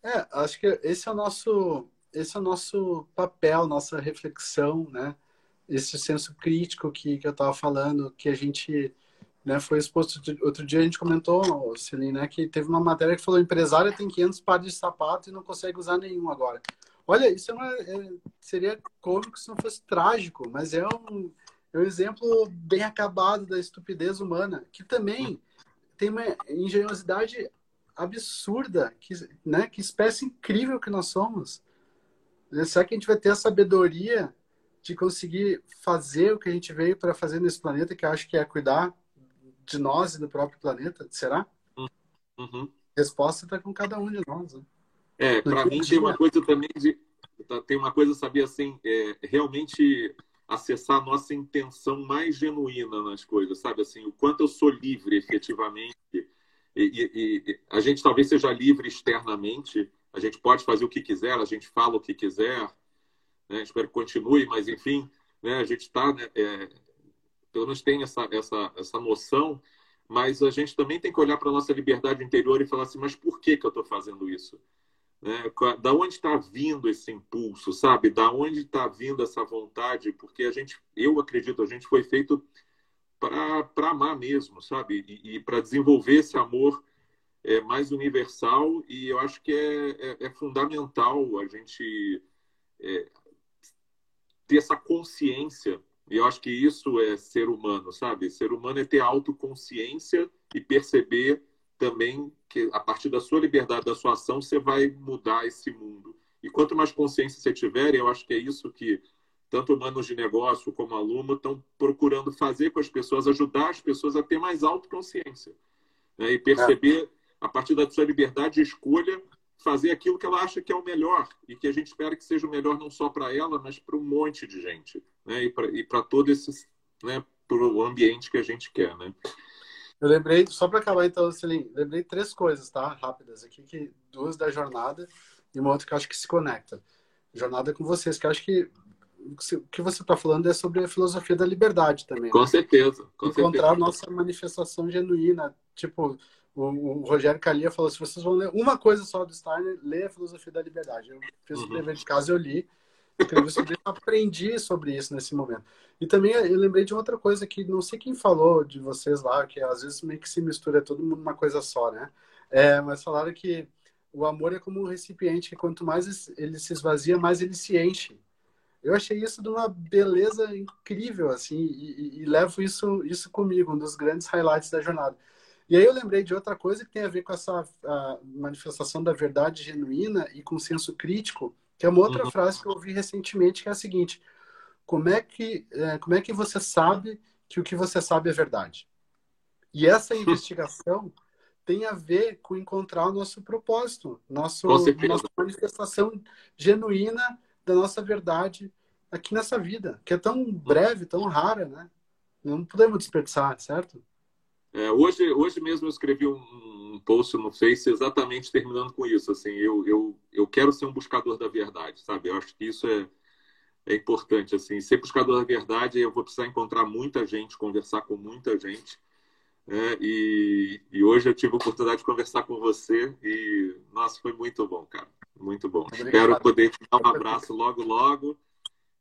É, acho que esse é o nosso, esse é o nosso papel, nossa reflexão, né? Esse senso crítico que, que eu estava falando, que a gente né, foi exposto outro dia a gente comentou, Celine, né, que teve uma matéria que falou empresário tem 500 pares de sapato e não consegue usar nenhum agora. Olha, isso é uma, é, seria cômico se não fosse trágico, mas é um, é um exemplo bem acabado da estupidez humana, que também tem uma engenhosidade absurda, que, né, que espécie incrível que nós somos. Será que a gente vai ter a sabedoria de conseguir fazer o que a gente veio para fazer nesse planeta, que eu acho que é cuidar de nós e do próprio planeta? Será? Uhum. Resposta está com cada um de nós. Né? É, para mim tem uma coisa também de. Tá, tem uma coisa, sabia, assim, é, realmente acessar a nossa intenção mais genuína nas coisas, sabe? Assim, o quanto eu sou livre efetivamente. E, e, e, a gente talvez seja livre externamente, a gente pode fazer o que quiser, a gente fala o que quiser, né? espero que continue, mas enfim, né? a gente está né? é, pelo menos tem essa, essa, essa noção, mas a gente também tem que olhar para a nossa liberdade interior e falar assim, mas por que, que eu estou fazendo isso? Né? Da onde está vindo esse impulso, sabe? Da onde está vindo essa vontade? Porque a gente, eu acredito, a gente foi feito para amar mesmo, sabe? E, e para desenvolver esse amor é, mais universal. E eu acho que é, é, é fundamental a gente é, ter essa consciência. E eu acho que isso é ser humano, sabe? Ser humano é ter autoconsciência e perceber também que a partir da sua liberdade, da sua ação, você vai mudar esse mundo. E quanto mais consciência você tiver, eu acho que é isso que tanto humanos de negócio como aluno estão procurando fazer com as pessoas, ajudar as pessoas a ter mais autoconsciência né? e perceber, é. a partir da sua liberdade de escolha, fazer aquilo que ela acha que é o melhor e que a gente espera que seja o melhor não só para ela, mas para um monte de gente né? e para todo esse né? para o ambiente que a gente quer. Né? Eu lembrei, só para acabar então, Celine, lembrei três coisas, tá? Rápidas aqui, que duas da jornada e uma outra que eu acho que se conecta. Jornada com vocês, que eu acho que o que você está falando é sobre a filosofia da liberdade também. Com né? certeza. Com Encontrar certeza. nossa manifestação genuína. Tipo, o, o, Rogério Calia falou: se vocês vão ler uma coisa só do Steiner, lê a filosofia da liberdade. Eu fiz uhum. o dever de casa, eu li. Isso, aprendi sobre isso nesse momento. E também eu lembrei de outra coisa que não sei quem falou de vocês lá, que às vezes meio que se mistura todo mundo numa coisa só, né? É, mas falaram que o amor é como um recipiente que quanto mais ele se esvazia, mais ele se enche. Eu achei isso de uma beleza incrível, assim, e, e, e, levo isso, isso comigo, um dos grandes highlights da jornada. E aí eu lembrei de outra coisa que tem a ver com essa manifestação da verdade genuína e com senso crítico, que é uma outra uhum. frase que eu ouvi recentemente, que é a seguinte: como é que, é, como é que você sabe que o que você sabe é verdade? E essa investigação tem a ver com encontrar o nosso propósito, nosso, nossa manifestação genuína da nossa verdade aqui nessa vida, que é tão breve, tão rara, né? Não podemos desperdiçar, certo? É, hoje, hoje mesmo eu escrevi um, um, post no Face exatamente terminando com isso. Assim, eu, eu, eu quero ser um buscador da verdade, sabe? Eu acho que isso é, é importante. Assim, ser buscador da verdade, eu vou precisar encontrar muita gente, conversar com muita gente. Né? E, e hoje eu tive a oportunidade de conversar com você e, nossa, foi muito bom, cara. Muito bom. Obrigado. Espero poder te dar um abraço logo, logo.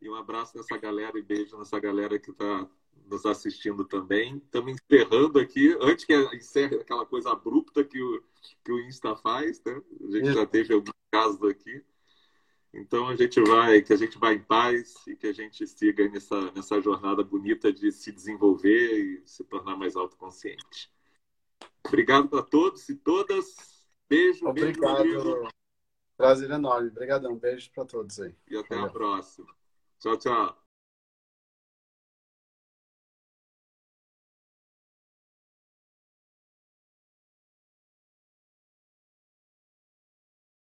E um abraço nessa galera e beijo nessa galera que está nos assistindo também. Estamos encerrando aqui, antes que encerre aquela coisa abrupta que o, que o Insta faz, né? A gente já teve alguns casos aqui. Então a gente vai, que a gente vai em paz e que a gente siga nessa, nessa jornada bonita de se desenvolver e se tornar mais autoconsciente. Obrigado a todos e todas. Beijo, Obrigado. beijo. Prazer enorme. Obrigadão. Beijo para todos aí. E até Valeu. a próxima. Tchau, tchau.